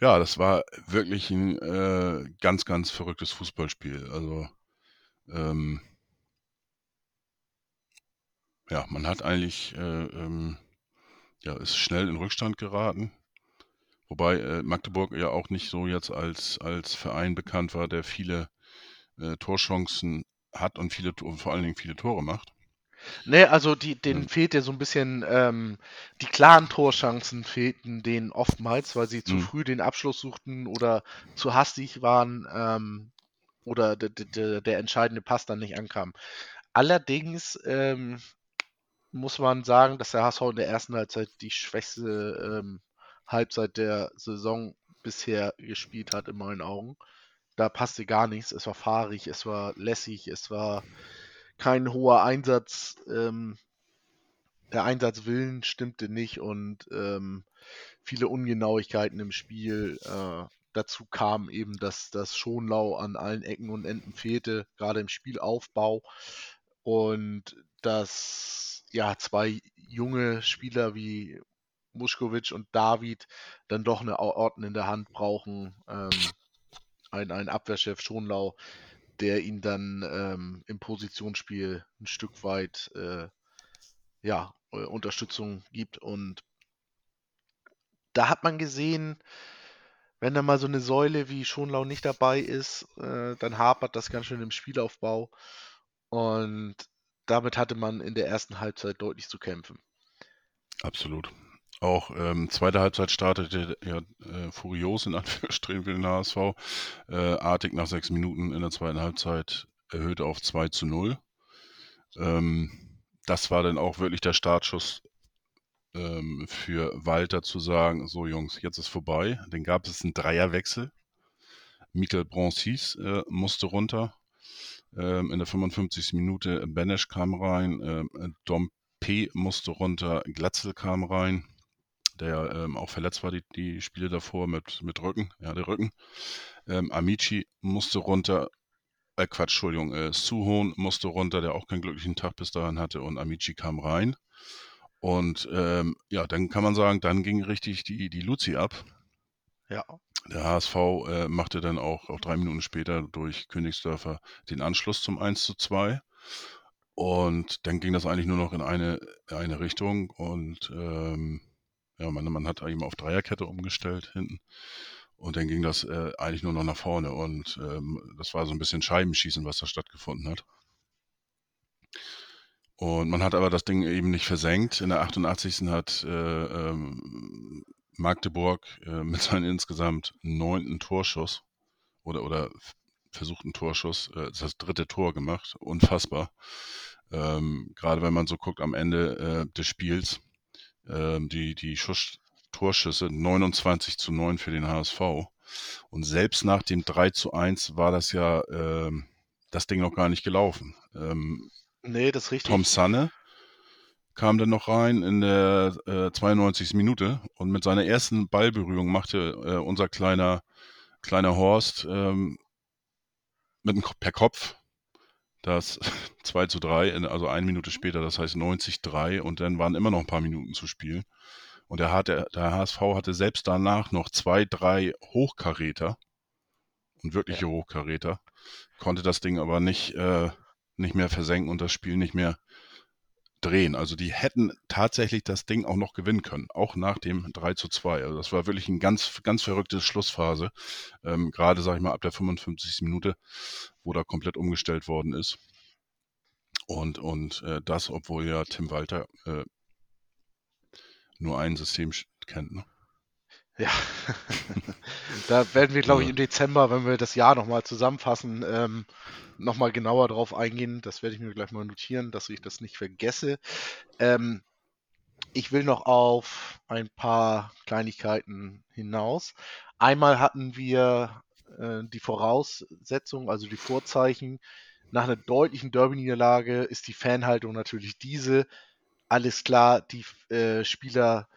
Ja, das war wirklich ein äh, ganz, ganz verrücktes Fußballspiel. Also ähm, ja, man hat eigentlich, äh, ähm, ja, ist schnell in Rückstand geraten. Wobei äh, Magdeburg ja auch nicht so jetzt als, als Verein bekannt war, der viele äh, Torchancen hat und viele vor allen Dingen viele Tore macht. Nee, also die, denen mhm. fehlt ja so ein bisschen, ähm, die klaren Torchancen fehlten denen oftmals, weil sie zu mhm. früh den Abschluss suchten oder zu hastig waren ähm, oder der entscheidende Pass dann nicht ankam. Allerdings ähm, muss man sagen, dass der HSV in der ersten Halbzeit die schwächste ähm, Halbzeit der Saison bisher gespielt hat, in meinen Augen. Da passte gar nichts. Es war fahrig, es war lässig, es war kein hoher Einsatz. Ähm, der Einsatzwillen stimmte nicht und ähm, viele Ungenauigkeiten im Spiel. Äh, dazu kam eben, dass das Schonlau an allen Ecken und Enden fehlte, gerade im Spielaufbau. Und dass ja zwei junge Spieler wie Muschkowitsch und David dann doch eine Orten in der Hand brauchen. Ähm, ein, ein Abwehrchef Schonlau, der ihn dann ähm, im Positionsspiel ein Stück weit äh, ja, äh, Unterstützung gibt. Und da hat man gesehen, wenn da mal so eine Säule wie Schonlau nicht dabei ist, äh, dann hapert das ganz schön im Spielaufbau. Und damit hatte man in der ersten Halbzeit deutlich zu kämpfen. Absolut. Auch ähm, zweite Halbzeit startete ja äh, furios in Anführungsstrichen für den HSV. Äh, Artig nach sechs Minuten in der zweiten Halbzeit erhöhte auf 2 zu 0. Ähm, das war dann auch wirklich der Startschuss ähm, für Walter zu sagen, so Jungs, jetzt ist vorbei. Dann gab es einen Dreierwechsel. Michael Broncis äh, musste runter. Ähm, in der 55. Minute Benesch kam rein, äh, Dom P. musste runter, Glatzel kam rein der ähm, auch verletzt war, die, die Spiele davor mit, mit Rücken, ja, der Rücken. Ähm, Amici musste runter, äh, Quatsch, Entschuldigung, äh, Suhon musste runter, der auch keinen glücklichen Tag bis dahin hatte und Amici kam rein. Und ähm, ja, dann kann man sagen, dann ging richtig die, die Luzi ab. Ja. Der HSV äh, machte dann auch, auch drei Minuten später durch Königsdörfer den Anschluss zum 1 zu 2. Und dann ging das eigentlich nur noch in eine, eine Richtung und ähm, ja, man, man hat eben auf Dreierkette umgestellt hinten. Und dann ging das äh, eigentlich nur noch nach vorne. Und ähm, das war so ein bisschen Scheibenschießen, was da stattgefunden hat. Und man hat aber das Ding eben nicht versenkt. In der 88. hat äh, ähm, Magdeburg äh, mit seinem insgesamt neunten Torschuss oder, oder versuchten Torschuss äh, das dritte Tor gemacht. Unfassbar. Ähm, gerade wenn man so guckt am Ende äh, des Spiels ähm, die, die Schuss Torschüsse 29 zu 9 für den HSV. Und selbst nach dem 3 zu 1 war das ja ähm, das Ding noch gar nicht gelaufen. Ähm, nee, das ist richtig. Tom Sanne kam dann noch rein in der äh, 92. Minute und mit seiner ersten Ballberührung machte äh, unser kleiner, kleiner Horst ähm, mit dem, per Kopf das 2 zu 3, also eine Minute später, das heißt 90-3 und dann waren immer noch ein paar Minuten zu spielen. Und der, der, der HSV hatte selbst danach noch zwei, drei Hochkaräter und wirkliche ja. Hochkaräter, konnte das Ding aber nicht, äh, nicht mehr versenken und das Spiel nicht mehr drehen. Also die hätten tatsächlich das Ding auch noch gewinnen können, auch nach dem 3 zu 2. Also das war wirklich ein ganz, ganz verrückte Schlussphase. Ähm, Gerade, sag ich mal, ab der 55. Minute, wo da komplett umgestellt worden ist. Und, und äh, das, obwohl ja Tim Walter äh, nur ein System kennt. Ne? Ja, da werden wir, glaube ich, im Dezember, wenn wir das Jahr nochmal zusammenfassen, ähm, nochmal genauer drauf eingehen. Das werde ich mir gleich mal notieren, dass ich das nicht vergesse. Ähm, ich will noch auf ein paar Kleinigkeiten hinaus. Einmal hatten wir äh, die Voraussetzung, also die Vorzeichen. Nach einer deutlichen Derby-Niederlage ist die Fanhaltung natürlich diese. Alles klar, die äh, Spieler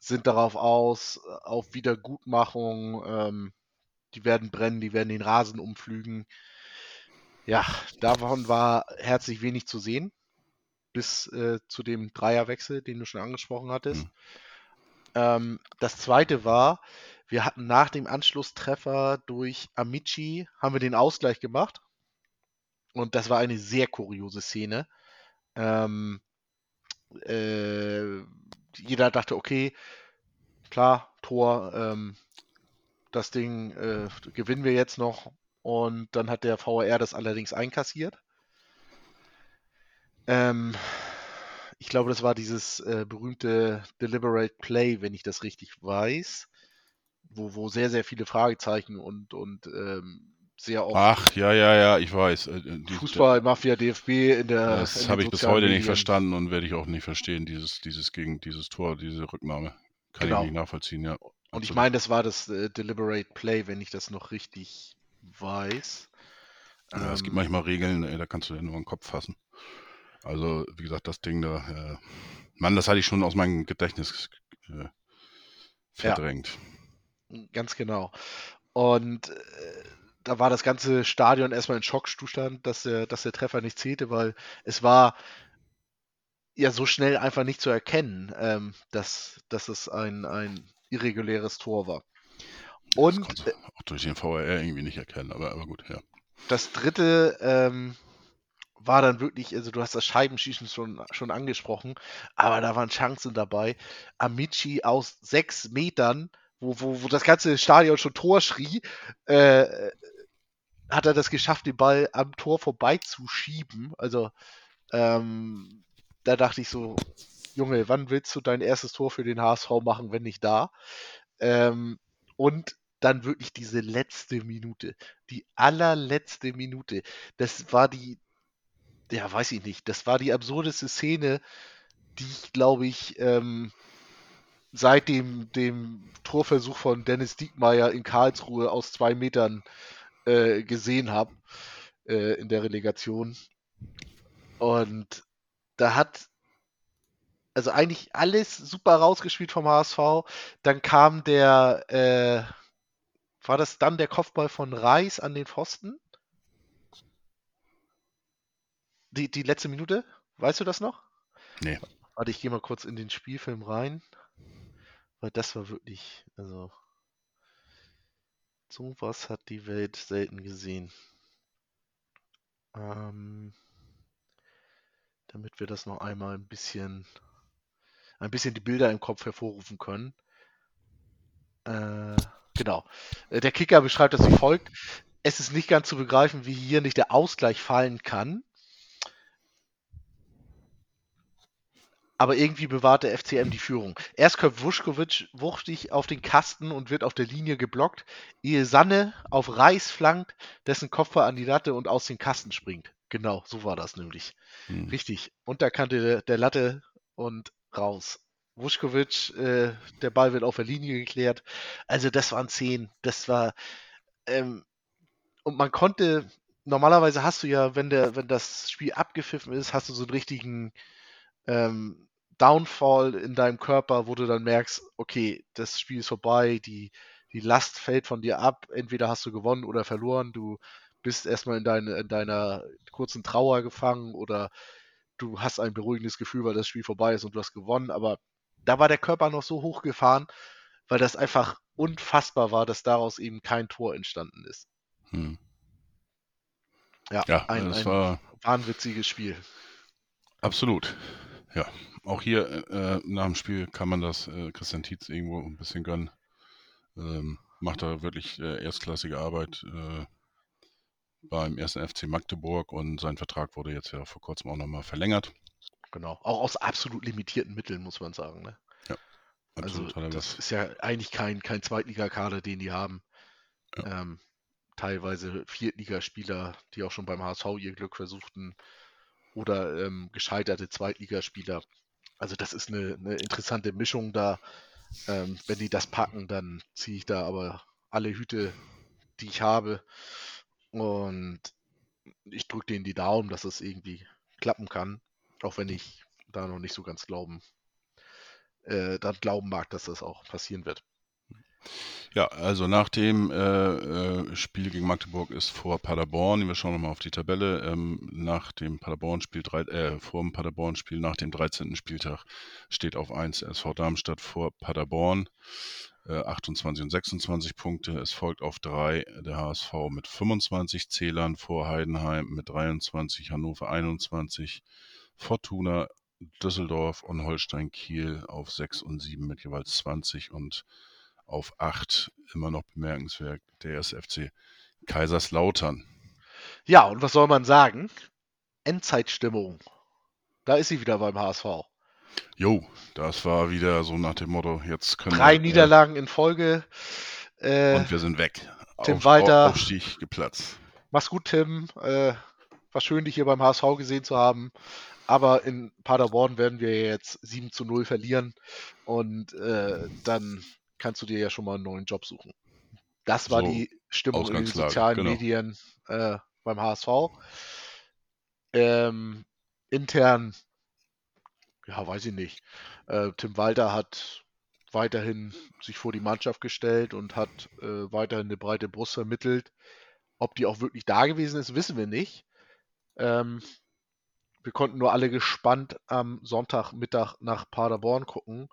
sind darauf aus, auf Wiedergutmachung. Ähm, die werden brennen, die werden den Rasen umflügen. Ja, davon war herzlich wenig zu sehen. Bis äh, zu dem Dreierwechsel, den du schon angesprochen hattest. Mhm. Ähm, das zweite war, wir hatten nach dem Anschlusstreffer durch Amici, haben wir den Ausgleich gemacht. Und das war eine sehr kuriose Szene. Ähm, äh, jeder dachte, okay, klar, Tor, ähm, das Ding äh, gewinnen wir jetzt noch. Und dann hat der VAR das allerdings einkassiert. Ähm, ich glaube, das war dieses äh, berühmte Deliberate Play, wenn ich das richtig weiß, wo, wo sehr, sehr viele Fragezeichen und, und ähm, sehr oft Ach, ja, ja, ja, ich weiß. Äh, die, Fußball, Mafia, DFB in der. Das habe ich bis heute nicht Medien. verstanden und werde ich auch nicht verstehen, dieses, dieses gegen dieses Tor, diese Rücknahme. Kann Genau. ich nicht nachvollziehen, ja. Und ich meine, das war das äh, Deliberate Play, wenn ich das noch richtig weiß. Ja, es gibt Ähm, manchmal Regeln, ey, da kannst du dir nur den Kopf fassen. Also, wie gesagt, das Ding da, äh, Mann, das hatte ich schon aus meinem Gedächtnis äh, verdrängt. Ganz genau. Und äh, da war das ganze Stadion erstmal in Schockzustand, dass der, dass der Treffer nicht zählte, weil es war ja so schnell einfach nicht zu erkennen, ähm, dass, dass es ein, ein irreguläres Tor war. Das Und auch durch den VAR irgendwie nicht erkennen, aber, aber gut, ja. das dritte ähm, war dann wirklich, also du hast das Scheibenschießen schon, schon angesprochen, aber da waren Chancen dabei. Amici aus sechs Metern, wo, wo, wo das ganze Stadion schon Tor schrie, äh, hat er das geschafft, den Ball am Tor vorbeizuschieben. Also ähm, da dachte ich so, Junge, wann willst du dein erstes Tor für den HSV machen, wenn nicht da? Ähm, und dann wirklich diese letzte Minute, die allerletzte Minute. Das war die, ja, weiß ich nicht, das war die absurdeste Szene, die ich, glaube ich, ähm, seit dem, dem Torversuch von Dennis Diekmeyer in Karlsruhe aus zwei Metern äh, gesehen habe äh, in der Relegation. Und da hat also eigentlich alles super rausgespielt vom HSV. Dann kam der, äh, war das dann der Kopfball von Reis an den Pfosten? Die, die letzte Minute? Weißt du das noch? Nee. Warte, ich gehe mal kurz in den Spielfilm rein. Weil das war wirklich, also. Sowas hat die Welt selten gesehen. Ähm, damit wir das noch einmal ein bisschen, ein bisschen die Bilder im Kopf hervorrufen können. Äh, genau. Äh, Der Kicker beschreibt das wie folgt. Es ist nicht ganz zu begreifen, wie hier nicht der Ausgleich fallen kann. Aber irgendwie bewahrt der FCM die Führung. Erst köpft Vuskovic wuchtig auf den Kasten und wird auf der Linie geblockt, ehe Sanne auf Reis flankt, dessen Kopfball an die Latte und aus dem Kasten springt. Genau, so war das nämlich. Hm. Richtig. Unterkante der, der Latte und raus. Vuskovic, äh, der Ball wird auf der Linie geklärt. Also das waren zehn. Das war ähm, und man konnte normalerweise hast du ja, wenn der, wenn das Spiel abgepfiffen ist, hast du so einen richtigen ähm, Downfall in deinem Körper, wo du dann merkst, okay, das Spiel ist vorbei, die, die Last fällt von dir ab, entweder hast du gewonnen oder verloren, du bist erstmal in, deine, in deiner kurzen Trauer gefangen oder du hast ein beruhigendes Gefühl, weil das Spiel vorbei ist und du hast gewonnen, aber da war der Körper noch so hochgefahren, weil das einfach unfassbar war, dass daraus eben kein Tor entstanden ist. Hm. Ja, Ja, ein, das ein war wahnwitziges Spiel. absolut. Ja, auch hier äh, nach dem Spiel kann man das äh, Christian Tietz irgendwo ein bisschen gönnen. Ähm, macht da wirklich äh, erstklassige Arbeit äh, beim ersten FC Magdeburg und sein Vertrag wurde jetzt ja vor kurzem auch nochmal verlängert. Genau. Auch aus absolut limitierten Mitteln, muss man sagen. Ne? Also Absolut er das ist ja eigentlich kein, kein Zweitligakader, den die haben. Ja. Ähm, teilweise Viertligaspieler, die auch schon beim HSV ihr Glück versuchten, oder ähm, gescheiterte Zweitligaspieler. Also das ist eine, eine interessante Mischung da. Ähm, wenn die das packen, dann ziehe ich da aber alle Hüte, die ich habe. Und ich drücke denen die Daumen, dass es irgendwie klappen kann. Auch wenn ich da noch nicht so ganz glauben, äh, dann glauben mag, dass das auch passieren wird. Ja, also nach dem äh, äh, Spiel gegen Magdeburg ist vor Paderborn, wir schauen nochmal auf die Tabelle, ähm, nach dem Paderborn-Spiel, äh, vor dem Paderborn-Spiel, nach dem 13. Spieltag steht auf 1 SV Darmstadt vor Paderborn, äh, 28 und 26 Punkte. Es folgt auf 3 der HSV mit 25 Zählern, vor Heidenheim mit 23, Hannover 21, Fortuna Düsseldorf und Holstein Kiel auf 6 und 7 mit jeweils 20 und auf 8 immer noch bemerkenswert der erste FC Kaiserslautern. Ja, und was soll man sagen? Endzeitstimmung. Da ist sie wieder beim HSV. Jo, das war wieder so nach dem Motto, jetzt können Drei wir, äh, Niederlagen in Folge. Äh, und wir sind weg. Tim Auf- Walter. Aufstieg geplatzt. mach's gut, Tim. Äh, war schön, dich hier beim HSV gesehen zu haben. Aber in Paderborn werden wir jetzt 7 zu 0 verlieren. Und äh, dann kannst du dir ja schon mal einen neuen Job suchen. Das war So, die Stimmung in den sozialen genau. Medien äh, beim HSV. Ähm, intern, ja, weiß ich nicht. Äh, Tim Walter hat weiterhin sich vor die Mannschaft gestellt und hat äh, weiterhin eine breite Brust vermittelt. Ob die auch wirklich da gewesen ist, wissen wir nicht. Ähm, wir konnten nur alle gespannt am Sonntagmittag nach Paderborn gucken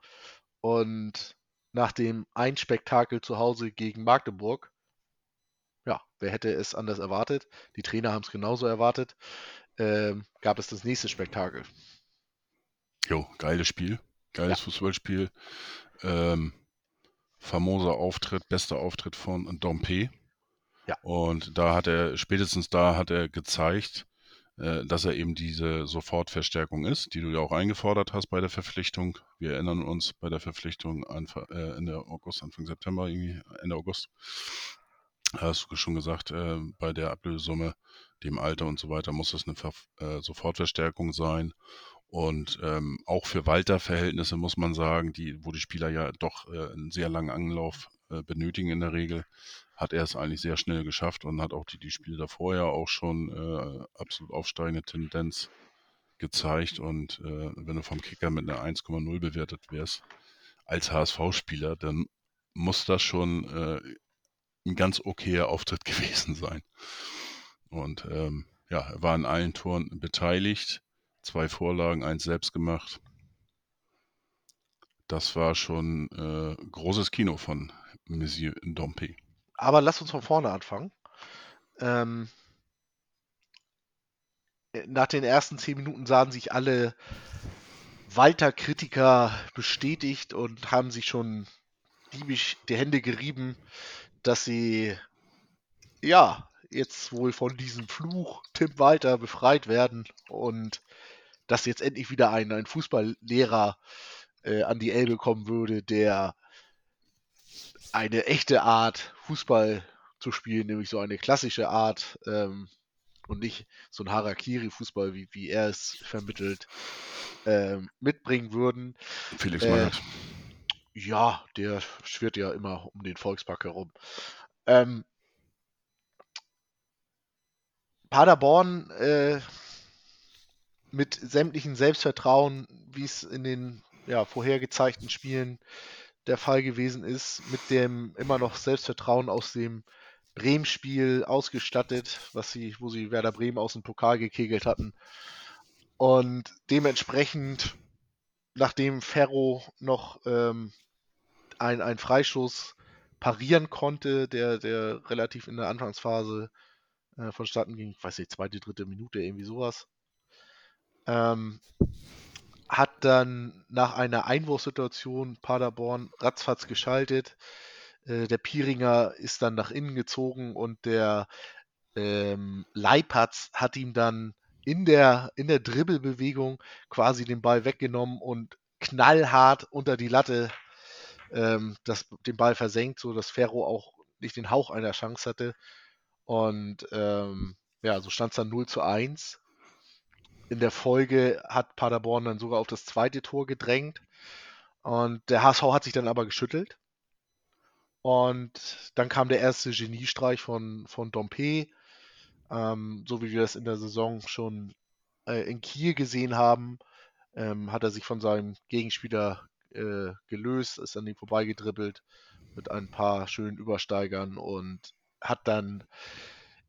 und nach dem Einspektakel zu Hause gegen Magdeburg, ja, wer hätte es anders erwartet? Die Trainer haben es genauso erwartet. Ähm, gab es das nächste Spektakel. Jo, geiles Spiel. Geiles Fußballspiel. Ähm, famoser Auftritt, bester Auftritt von Dompe. Ja. Und da hat er, spätestens da hat er gezeigt, äh, dass er eben diese Sofortverstärkung ist, die du ja auch eingefordert hast bei der Verpflichtung. Wir erinnern uns bei der Verpflichtung Anfang, äh, Ende August, Anfang September, irgendwie Ende August. Hast du schon gesagt, äh, bei der Ablösesumme, dem Alter und so weiter, muss das eine Ver äh, Sofortverstärkung sein. Und ähm, auch für Walter-Verhältnisse muss man sagen, die, wo die Spieler ja doch äh, einen sehr langen Anlauf äh, benötigen in der Regel, hat er es eigentlich sehr schnell geschafft und hat auch die, die Spiele davor ja auch schon äh, absolut aufsteigende Tendenz gezeigt. Und äh, wenn du vom Kicker mit einer 1,0 bewertet wärst als HSV-Spieler, dann muss das schon äh, ein ganz okayer Auftritt gewesen sein. Und ähm, ja, er war in allen Toren beteiligt. Zwei Vorlagen, eins selbst gemacht. Das war schon äh, großes Kino von Monsieur Dompe. Aber lass uns von vorne anfangen. Ähm, nach den ersten zehn Minuten sahen sich alle Walter-Kritiker bestätigt und haben sich schon diebisch die Hände gerieben, dass sie ja jetzt wohl von diesem Fluch Tim Walter befreit werden und dass jetzt endlich wieder ein, ein Fußballlehrer äh, an die Elbe kommen würde, der eine echte Art Fußball zu spielen, nämlich so eine klassische Art ähm, und nicht so ein Harakiri-Fußball, wie, wie er es vermittelt, ähm, mitbringen würden. Felix Äh, Magath. Ja, der schwirrt ja immer um den Volkspark herum. Ähm, Paderborn äh, mit sämtlichen Selbstvertrauen, wie es in den ja, vorher gezeigten Spielen der Fall gewesen ist, mit dem immer noch Selbstvertrauen aus dem Bremen-Spiel ausgestattet, was sie, wo sie Werder Bremen aus dem Pokal gekegelt hatten. Und dementsprechend, nachdem Ferro noch ähm, ein, ein Freistoß parieren konnte, der, der relativ in der Anfangsphase äh, vonstatten ging, ich weiß nicht, zweite, dritte Minute, irgendwie sowas, ähm, hat dann nach einer Einwurfsituation Paderborn ratzfatz geschaltet. Äh, der Pieringer ist dann nach innen gezogen und der ähm, Leipatz hat ihm dann in der, in der Dribbelbewegung quasi den Ball weggenommen und knallhart unter die Latte ähm, das, den Ball versenkt, so dass Ferro auch nicht den Hauch einer Chance hatte. Und ähm, ja, so stand es dann 0 zu 1. In der Folge hat Paderborn dann sogar auf das zweite Tor gedrängt. Und der HSV hat sich dann aber geschüttelt. Und dann kam der erste Geniestreich von, von Dompe. Ähm, so wie wir das in der Saison schon äh, in Kiel gesehen haben, ähm, hat er sich von seinem Gegenspieler äh, gelöst, ist an ihm vorbeigedribbelt mit ein paar schönen Übersteigern und hat dann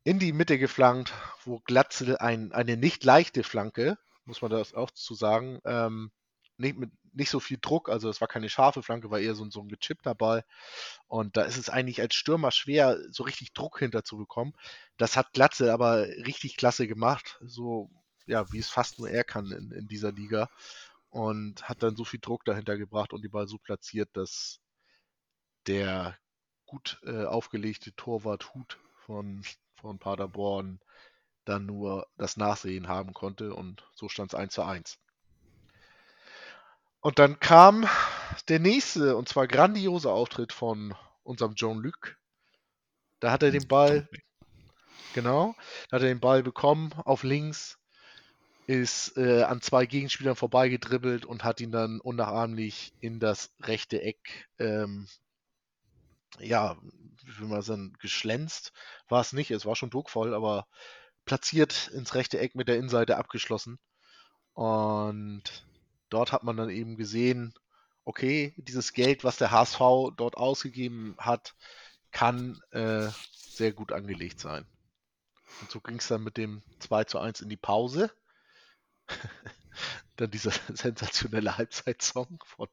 in die Mitte geflankt, wo Glatzel ein, eine nicht leichte Flanke, muss man das auch zu sagen, ähm, nicht, mit, nicht so viel Druck, also es war keine scharfe Flanke, war eher so, ein- so ein gechippter Ball. Und da ist es eigentlich als Stürmer schwer, so richtig Druck hinterzubekommen. Das hat Glatzel aber richtig klasse gemacht, so ja, wie es fast nur er kann in, in dieser Liga. und hat dann so viel Druck dahinter gebracht und die Ball so platziert, dass der gut äh, aufgelegte Torwart Hut von, von Paderborn dann nur das Nachsehen haben konnte und so stand es 1 zu 1. Und dann kam der nächste und zwar grandiose Auftritt von unserem Jean-Luc. Da hat er den Ball, genau, da hat er den Ball bekommen auf links, ist äh, an zwei Gegenspielern vorbeigedribbelt und hat ihn dann unnachahmlich in das rechte Eck, ähm, ja, wie will man sagen, geschlänzt. War es nicht, es war schon druckvoll, aber platziert ins rechte Eck mit der Innenseite abgeschlossen. Und dort hat man dann eben gesehen, okay, dieses Geld, was der HSV dort ausgegeben hat, kann äh, sehr gut angelegt sein. Und so ging es dann mit dem 2 zu 1 in die Pause. dann dieser sensationelle Halbzeitsong von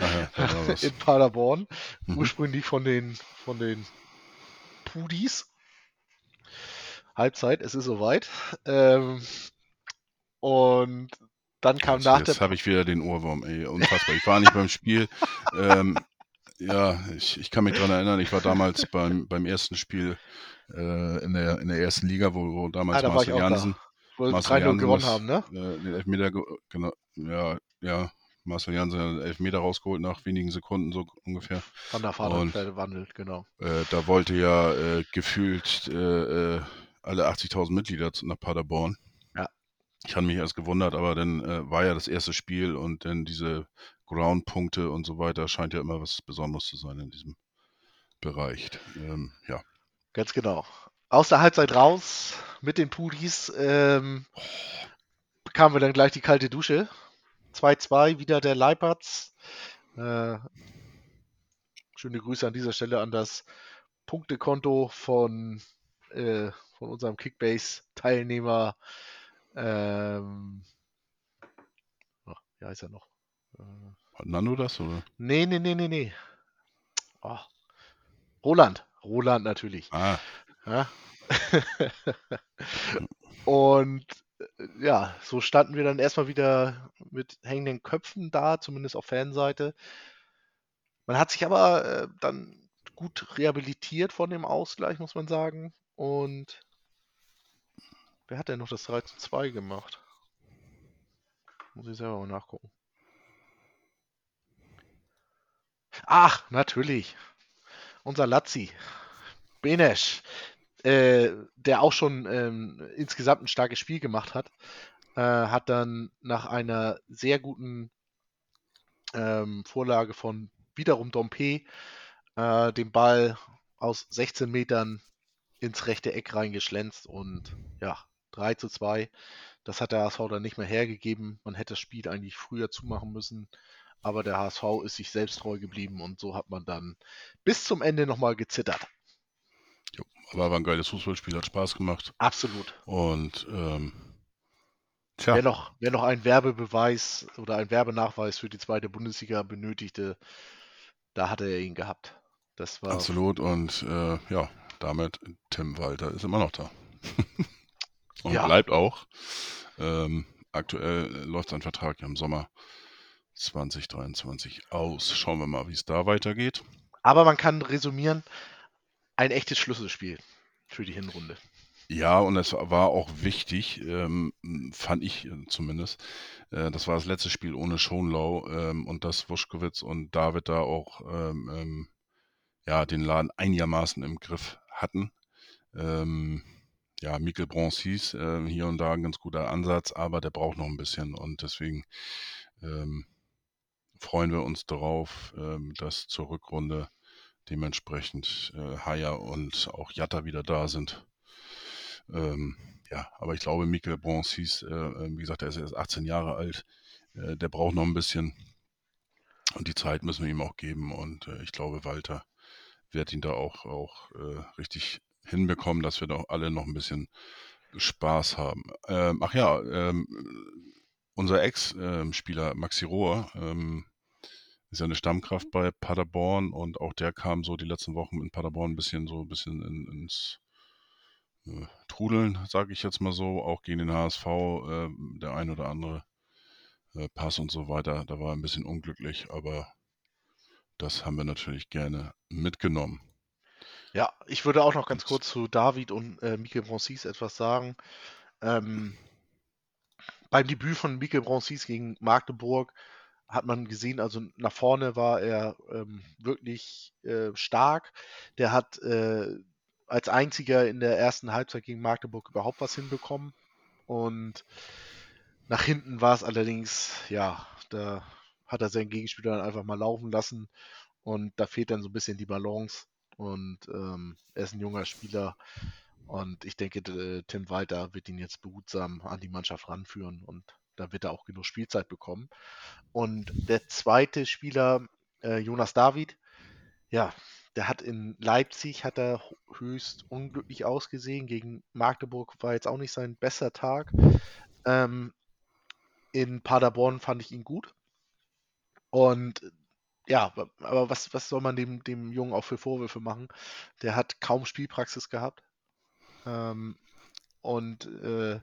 Aha, in Paderborn, Mhm. ursprünglich von den von den Pudis. Halbzeit, es ist soweit. Ähm, und dann kam Jetzt, nach jetzt der habe ich wieder den Ohrwurm, ey, unfassbar. Ich war nicht beim Spiel. Ähm, ja, ich, ich kann mich daran erinnern, ich war damals beim, beim ersten Spiel äh, in, der, in der ersten Liga, wo, wo damals Ah, da Marcel Jansen, da. Wo Marcel 3-0 Jansen gewonnen haben, ne? äh, den Elfmeter, ge- genau, ja, ja, Marcel Jansen hat Elfmeter rausgeholt nach wenigen Sekunden, so ungefähr. Van der Vater verwandelt, genau. Äh, da wollte ja äh, gefühlt äh, äh, alle 80.000 Mitglieder nach Paderborn. Ja. Ich hatte mich erst gewundert, aber dann äh, war ja das erste Spiel und dann diese Ground-Punkte und so weiter scheint ja immer was Besonderes zu sein in diesem Bereich. Ähm, ja, Ganz genau. Aus der Halbzeit raus mit den Pudis ähm, bekamen wir dann gleich die kalte Dusche. 2-2, wieder der Leipertz. Äh, schöne Grüße an dieser Stelle an das Punktekonto von, äh, von unserem Kickbase-Teilnehmer. Ähm, oh, wie heißt er noch? Äh, hat Nando das oder? nee, nee, nee, nee, nee. Oh. Roland. Roland natürlich. Ah, Ja. Und äh, ja, so standen wir dann erstmal wieder mit hängenden Köpfen da, zumindest auf Fanseite. Man hat sich aber äh, dann gut rehabilitiert von dem Ausgleich, muss man sagen. Und wer hat denn noch das 3 zu 2 gemacht? Muss ich selber mal nachgucken. Ach, natürlich. Unser Lazzi. Benesch äh, der auch schon ähm, insgesamt ein starkes Spiel gemacht hat, äh, hat dann nach einer sehr guten ähm, Vorlage von wiederum Dompe äh, den Ball aus 16 Metern ins rechte Eck reingeschlänzt und ja, 3 zu 2. Das hat der HSV dann nicht mehr hergegeben. Man hätte das Spiel eigentlich früher zumachen müssen, aber der HSV ist sich selbst treu geblieben und so hat man dann bis zum Ende nochmal gezittert. Aber war ein geiles Fußballspiel, hat Spaß gemacht. Absolut. Und ähm, Wer tja, noch, wer noch einen Werbebeweis oder einen Werbenachweis für die zweite Bundesliga benötigte, da hatte er ihn gehabt. Das war absolut. Und äh, ja, damit Tim Walter ist immer noch da. Und Ja. bleibt auch. Ähm, aktuell läuft sein Vertrag ja im Sommer 2023 aus. Schauen wir mal, wie es da weitergeht. Aber man kann resümieren, ein echtes Schlüsselspiel für die Hinrunde. Ja, und es war auch wichtig, ähm, fand ich äh, zumindest. Äh, das war das letzte Spiel ohne Schonlau ähm, und dass Wuschkowitz und David da auch ähm, ähm, ja, den Laden einigermaßen im Griff hatten. Ähm, ja, Mikkel Bronze hieß äh, hier und da ein ganz guter Ansatz, aber der braucht noch ein bisschen und deswegen ähm, freuen wir uns darauf, dass zur Rückrunde dementsprechend äh, Haya und auch Jatta wieder da sind. Ähm, ja, aber ich glaube, Mikkel Bronze hieß, äh, äh, wie gesagt, er ist erst 18 Jahre alt. Äh, der braucht noch ein bisschen. Und die Zeit müssen wir ihm auch geben. Und äh, ich glaube, Walter wird ihn da auch, auch äh, richtig hinbekommen, dass wir da alle noch ein bisschen Spaß haben. Ähm, ach ja, ähm, unser Ex-Spieler Maxi Rohr ähm, ist ja eine Stammkraft bei Paderborn und auch der kam so die letzten Wochen in Paderborn ein bisschen so ein bisschen in, ins äh, Trudeln, sage ich jetzt mal so, auch gegen den HSV, äh, der ein oder andere äh, Pass und so weiter. Da war er ein bisschen unglücklich, aber das haben wir natürlich gerne mitgenommen. Ja, ich würde auch noch ganz kurz zu David und äh, Mikel Francis etwas sagen. Ähm, beim Debüt von Mikel Francis gegen Magdeburg hat man gesehen, also nach vorne war er ähm, wirklich äh, stark. Der hat äh, als einziger in der ersten Halbzeit gegen Magdeburg überhaupt was hinbekommen. Und nach hinten war es allerdings, ja, da hat er seinen Gegenspieler dann einfach mal laufen lassen. Und da fehlt dann so ein bisschen die Balance. Und ähm, er ist ein junger Spieler. Und ich denke, Tim Walter wird ihn jetzt behutsam an die Mannschaft ranführen. Und da wird er auch genug Spielzeit bekommen. Und der zweite Spieler, äh, Jonas David, ja, der hat in Leipzig hat er höchst unglücklich ausgesehen. Gegen Magdeburg war jetzt auch nicht sein bester Tag. Ähm, in Paderborn fand ich ihn gut. Und ja, aber was, was soll man dem, dem Jungen auch für Vorwürfe machen? Der hat kaum Spielpraxis gehabt. Ähm, und äh,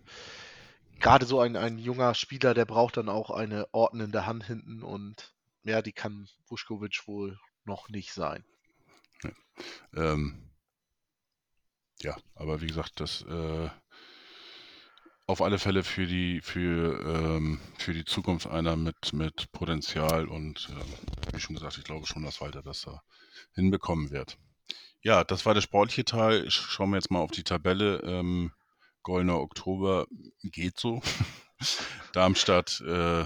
gerade so ein, ein junger Spieler, der braucht dann auch eine ordnende Hand hinten und ja, die kann Vuskovic wohl noch nicht sein. Ja, ähm, ja aber wie gesagt, das äh, auf alle Fälle für die für ähm, für die Zukunft einer mit mit Potenzial und äh, wie schon gesagt, ich glaube schon, dass Walter das da hinbekommen wird. Ja, das war der sportliche Teil. Schauen wir jetzt mal auf die Tabelle. Ähm, Goldener Oktober geht so. Darmstadt äh,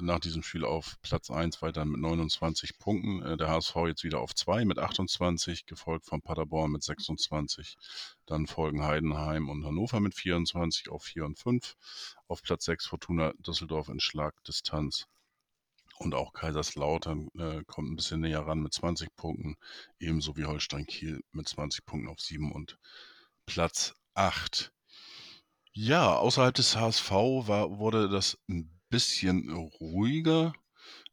nach diesem Spiel auf Platz 1 weiter mit 29 Punkten. Äh, der HSV jetzt wieder auf 2 mit 28, gefolgt von Paderborn mit 26. Dann folgen Heidenheim und Hannover mit 24 auf 4 und 5. Auf Platz 6 Fortuna Düsseldorf in Schlagdistanz. Und auch Kaiserslautern äh, kommt ein bisschen näher ran mit 20 Punkten, ebenso wie Holstein Kiel mit 20 Punkten auf 7 und Platz 8. Ja, außerhalb des HSV war wurde das ein bisschen ruhiger,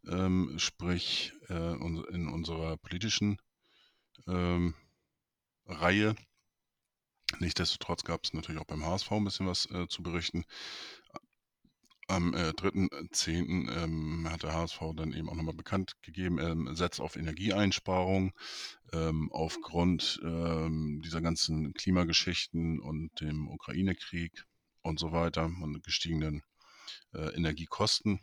ähm, sprich, äh, in unserer politischen, ähm, Reihe. Nichtsdestotrotz gab es natürlich auch beim HSV ein bisschen was, äh, zu berichten. Am, äh, 3.10., ähm, hat der HSV dann eben auch nochmal bekannt gegeben, ähm, setzt auf Energieeinsparung. Ähm, aufgrund, ähm, dieser ganzen Klimageschichten und dem Ukraine-Krieg und so weiter und gestiegenen äh, Energiekosten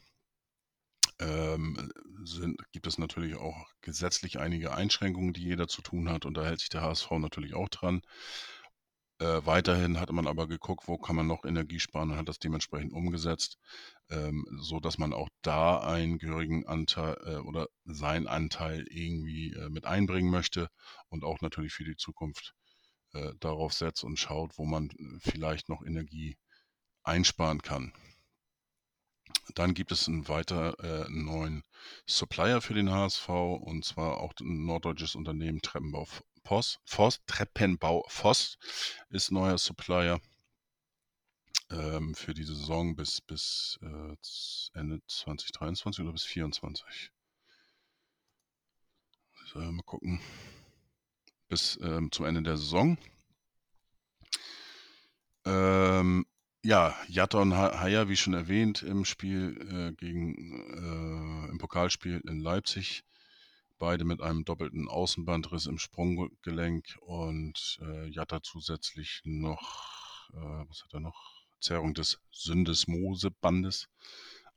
ähm, sind, gibt es natürlich auch gesetzlich einige Einschränkungen, die jeder zu tun hat und da hält sich der HSV natürlich auch dran. Äh, weiterhin hat man aber geguckt, wo kann man noch Energie sparen und hat das dementsprechend umgesetzt, ähm, so dass man auch da einen gehörigen Anteil äh, oder seinen Anteil irgendwie äh, mit einbringen möchte und auch natürlich für die Zukunft äh, darauf setzt und schaut, wo man äh, vielleicht noch Energie einsparen kann. Dann gibt es einen weiter äh, neuen Supplier für den HSV und zwar auch ein norddeutsches Unternehmen Treppenbau Voss. Voss Treppenbau Voss ist neuer Supplier ähm, für die Saison bis, bis äh, Ende 2023 oder bis 2024. So, mal gucken. Bis ähm, zum Ende der Saison. Ähm, ja, Jatta und Haya, wie schon erwähnt, im Spiel äh, gegen äh, im Pokalspiel in Leipzig. Beide mit einem doppelten Außenbandriss im Sprunggelenk und äh, Jatta zusätzlich noch, äh, was hat er noch? Zerrung des Syndesmosebandes.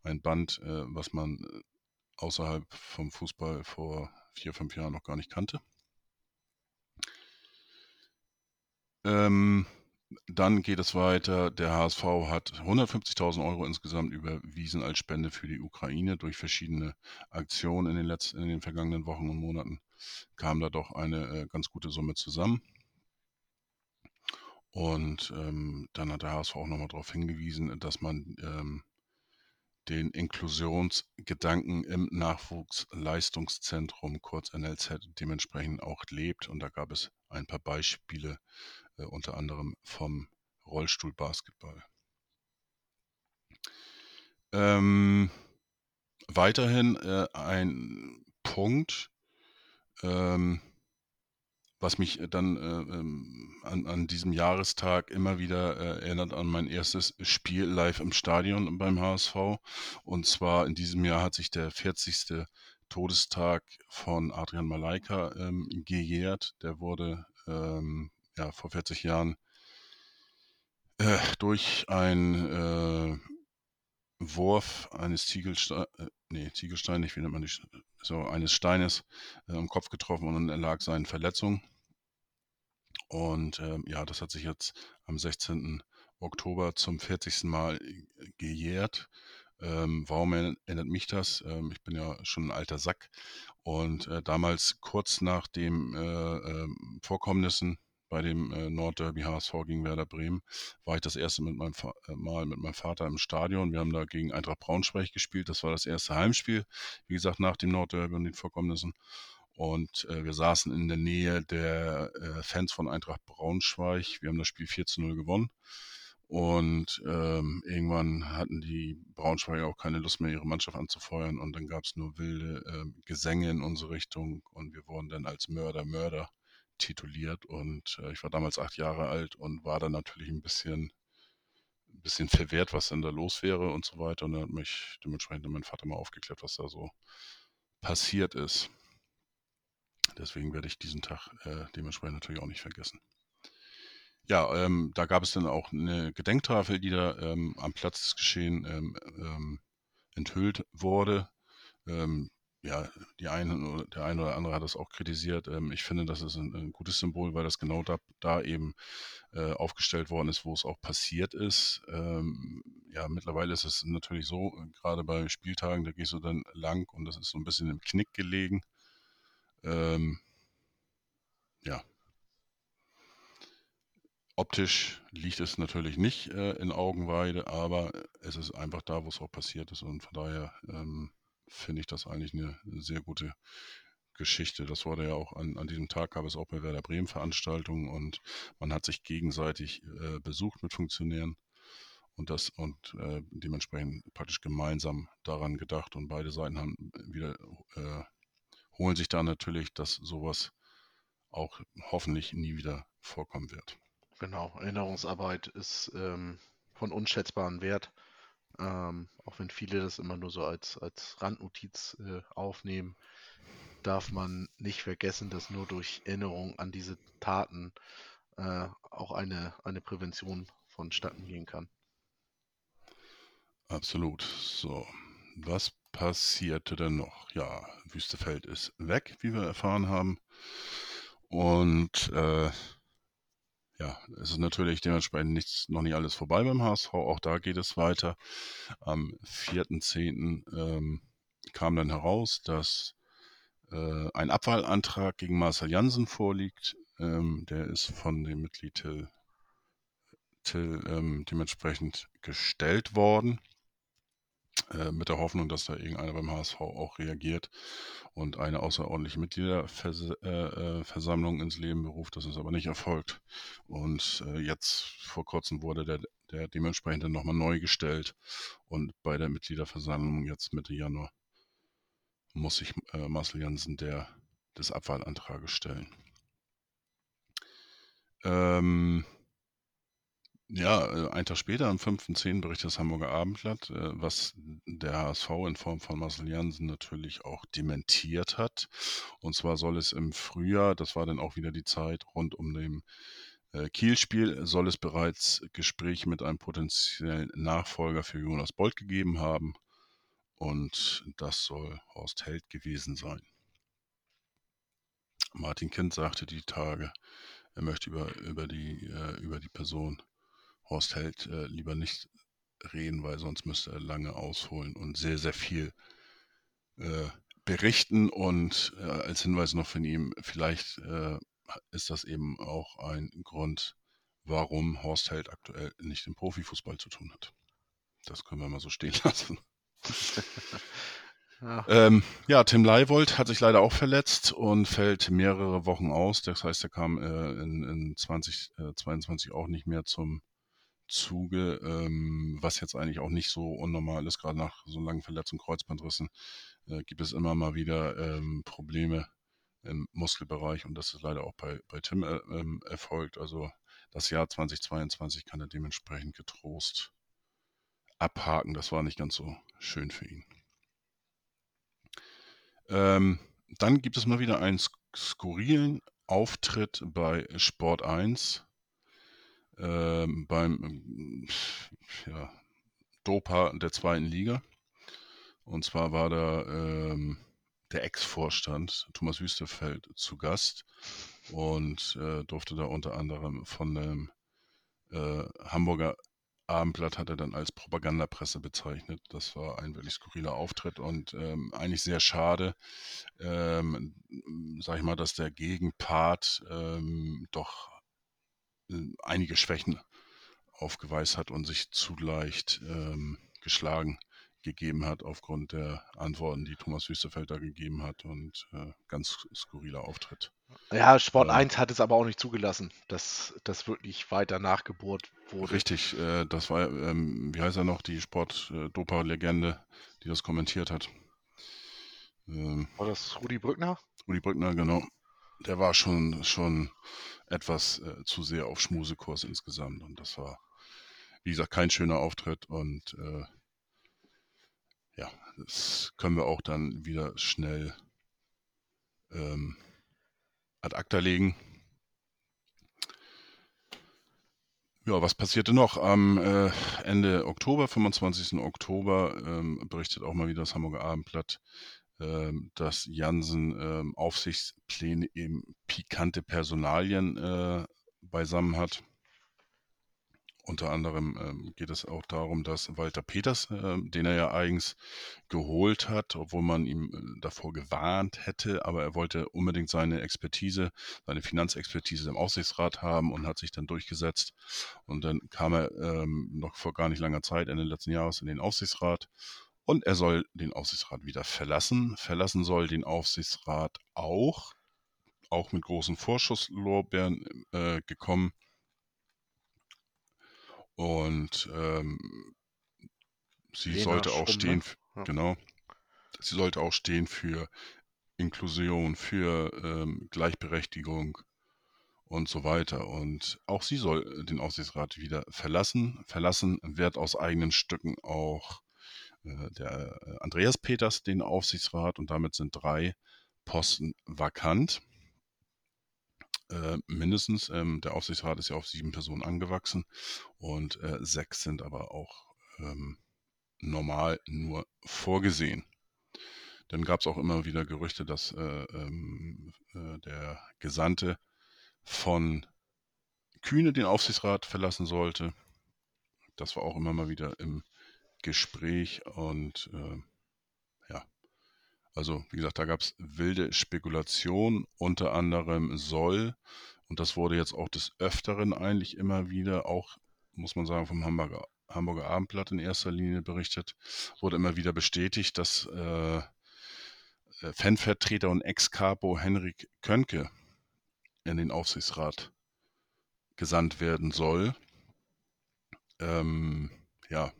Ein Band, äh, was man äh, außerhalb vom Fußball vor vier, fünf Jahren noch gar nicht kannte. Ähm, dann geht es weiter. Der HSV hat 150.000 Euro insgesamt überwiesen als Spende für die Ukraine. Durch verschiedene Aktionen in den, letzten, in den vergangenen Wochen und Monaten kam da doch eine äh, ganz gute Summe zusammen. Und ähm, dann hat der HSV auch nochmal darauf hingewiesen, dass man ähm, den Inklusionsgedanken im Nachwuchsleistungszentrum, kurz NLZ, dementsprechend auch lebt. Und da gab es ein paar Beispiele, äh, unter anderem vom Rollstuhlbasketball. Ähm, weiterhin äh, ein Punkt, ähm, was mich dann äh, ähm, an, an, diesem Jahrestag immer wieder äh, erinnert an mein erstes Spiel live im Stadion beim HSV. Und zwar in diesem Jahr hat sich der 40. Todestag von Adrian Malaika ähm, gejährt. Der wurde ähm, ja, vor 40 Jahren äh, durch ein äh, Wurf eines Ziegelsteins, äh, nee, Ziegelstein, nicht, wie nennt so eines Steines äh, am Kopf getroffen und er lag seinen Verletzungen. Und ähm, ja, das hat sich jetzt am 16. Oktober zum 40. Mal äh, gejährt. Ähm, warum erinnert mich das? Ähm, ich bin ja schon ein alter Sack und äh, damals kurz nach den äh, äh, Vorkommnissen bei dem äh, Nordderby HSV gegen Werder Bremen war ich das erste mit meinem äh, Mal mit meinem Vater im Stadion. Wir haben da gegen Eintracht Braunschweig gespielt. Das war das erste Heimspiel, wie gesagt, nach dem Nordderby und den Vorkommnissen. Und äh, wir saßen in der Nähe der äh, Fans von Eintracht Braunschweig. Wir haben das Spiel 4 zu 0 gewonnen. Und ähm, irgendwann hatten die Braunschweiger auch keine Lust mehr, ihre Mannschaft anzufeuern. Und dann gab es nur wilde äh, Gesänge in unsere Richtung. Und wir wurden dann als Mörder, Mörder tituliert. Und äh, ich war damals acht Jahre alt und war dann natürlich ein bisschen, ein bisschen verwehrt, was denn da los wäre und so weiter. Und dann hat mich dementsprechend mein Vater mal aufgeklärt, was da so passiert ist. Deswegen werde ich diesen Tag äh, dementsprechend natürlich auch nicht vergessen. Ja, ähm, da gab es dann auch eine Gedenktafel, die da ähm, am Platz des Geschehen ähm, ähm enthüllt wurde. Ähm, ja, die eine, der eine oder andere hat das auch kritisiert. Ähm, ich finde, das ist ein, ein, gutes Symbol, weil das genau da, da eben äh, aufgestellt worden ist, wo es auch passiert ist. ja, mittlerweile ist es natürlich so, gerade bei Spieltagen, da gehst du dann lang und das ist so ein bisschen im Knick gelegen. Ähm, ja. Optisch liegt es natürlich nicht äh, in Augenweide, aber es ist einfach da, wo es auch passiert ist. Und von daher ähm, finde ich das eigentlich eine, sehr gute Geschichte. Das wurde ja auch an, an diesem Tag, gab es auch bei Werder Bremen Veranstaltungen und man hat sich gegenseitig äh, besucht mit Funktionären und das und äh, dementsprechend praktisch gemeinsam daran gedacht und beide Seiten haben wieder äh, holen sich da natürlich, dass sowas auch hoffentlich nie wieder vorkommen wird. Genau, Erinnerungsarbeit ist ähm, von unschätzbarem Wert, ähm, auch wenn viele das immer nur so als, als Randnotiz äh, aufnehmen, darf man nicht vergessen, dass nur durch Erinnerung an diese Taten äh, auch eine, eine Prävention vonstatten gehen kann. Absolut. So, was passierte denn noch? Ja, Wüstefeld ist weg, wie wir erfahren haben. Und äh, ja, es ist natürlich dementsprechend nichts, noch nicht alles vorbei beim HSV. Auch da geht es weiter. Am 4.10. Ähm, kam dann heraus, dass äh, ein Abwahlantrag gegen Marcel Jansen vorliegt. Ähm, der ist von dem Mitglied Till, Till ähm, dementsprechend gestellt worden. Äh, mit der Hoffnung, dass da irgendeiner beim HSV auch reagiert und eine außerordentliche Mitgliederversammlung äh, äh, ins Leben beruft. Das ist aber nicht erfolgt. Und jetzt vor kurzem wurde der, der dementsprechend nochmal neu gestellt und bei der Mitgliederversammlung jetzt Mitte Januar muss sich Marcel Jansen der, des Abwahlantrages stellen. Ähm, ja, äh, einen Tag später, am 5.10. berichtet das Hamburger Abendblatt, äh, was der HSV in Form von Marcel Jansen natürlich auch dementiert hat. Und zwar soll es im Frühjahr, das war dann auch wieder die Zeit rund um dem äh, Kielspiel, soll es bereits Gespräche mit einem potenziellen Nachfolger für Jonas Bolt gegeben haben. Und das soll Horst Held gewesen sein. Martin Kind sagte die Tage, er möchte über, über, die, über die Person Horst Held äh, lieber nicht reden, weil sonst müsste er lange ausholen und sehr, sehr viel äh, berichten. Und äh, als Hinweis noch von ihm, vielleicht äh, ist das eben auch ein Grund, warum Horst Held aktuell nicht im Profifußball zu tun hat. Das können wir mal so stehen lassen. Ja. Ähm, ja, Tim Leibold hat sich leider auch verletzt und fällt mehrere Wochen aus. Das heißt, er kam äh, in, in 2022 äh, auch nicht mehr zum Zuge, ähm, was jetzt eigentlich auch nicht so unnormal ist, gerade nach so langen Verletzungen, Kreuzbandrissen, äh, gibt es immer mal wieder ähm, Probleme im Muskelbereich und das ist leider auch bei, bei Tim äh, ähm, erfolgt. Also das Jahr 2022 kann er dementsprechend getrost abhaken. Das war nicht ganz so schön für ihn. Ähm, dann gibt es mal wieder einen skurrilen Auftritt bei Sport 1 ähm, beim ja, Dopa der zweiten Liga. Und zwar war da ähm, der Ex-Vorstand Thomas Wüstefeld zu Gast und äh, durfte da unter anderem von dem äh, Hamburger Abendblatt hat er dann als Propagandapresse bezeichnet. Das war ein wirklich skurriler Auftritt und ähm, eigentlich sehr schade, ähm, sag ich mal, dass der Gegenpart ähm, doch einige Schwächen aufgeweist hat und sich zu leicht ähm, geschlagen gegeben hat aufgrund der Antworten, die Thomas Wüstefeld da gegeben hat und äh, ganz skurriler Auftritt. Ja, Sport ähm, 1 hat es aber auch nicht zugelassen, dass das wirklich weiter nachgebohrt wurde. Richtig, äh, das war, ähm, wie heißt er noch, die Sport-Dopa-Legende, die das kommentiert hat. Ähm, war das Rudi Brückner? Rudi Brückner, genau. Der war schon, schon etwas äh, zu sehr auf Schmusekurs insgesamt und das war, wie gesagt, kein schöner Auftritt und äh, ja, das können wir auch dann wieder schnell ähm, ad acta legen. Ja, was passierte noch? Am äh, Ende Oktober, 25. Oktober, ähm, berichtet auch mal wieder das Hamburger Abendblatt, dass Jansen ähm, Aufsichtspläne eben pikante Personalien äh, beisammen hat. Unter anderem ähm, geht es auch darum, dass Walter Peters, äh, den er ja eigens geholt hat, obwohl man ihm äh, davor gewarnt hätte, aber er wollte unbedingt seine Expertise, seine Finanzexpertise im Aufsichtsrat haben und hat sich dann durchgesetzt. Und dann kam er ähm, noch vor gar nicht langer Zeit, Ende letzten Jahres, in den Aufsichtsrat. Und er soll den Aufsichtsrat wieder verlassen. Verlassen soll den Aufsichtsrat auch, auch mit großen Vorschusslorbeeren äh, gekommen und ähm, sie Lena sollte auch Schrumm, stehen, ne? ja. genau, sie sollte auch stehen für Inklusion, für ähm, Gleichberechtigung und so weiter. Und auch sie soll den Aufsichtsrat wieder verlassen. Verlassen wird aus eigenen Stücken auch der äh, Andreas Peters den Aufsichtsrat und damit sind drei Posten vakant. Äh, mindestens. Ähm, der Aufsichtsrat ist ja auf sieben Personen angewachsen und äh, sechs sind aber auch ähm, normal nur vorgesehen. Dann gab es auch immer wieder Gerüchte, dass äh, ähm, äh, der Gesandte von Kühne den Aufsichtsrat verlassen sollte. Das war auch immer mal wieder im Gespräch und äh, also wie gesagt, da gab es wilde Spekulationen, unter anderem soll, und das wurde jetzt auch des Öfteren eigentlich immer wieder, auch muss man sagen, vom Hamburger, Hamburger Abendblatt in erster Linie berichtet, wurde immer wieder bestätigt, dass äh, äh Fanvertreter und Ex-Capo Henrik Könke in den Aufsichtsrat gesandt werden soll. Ähm, ja,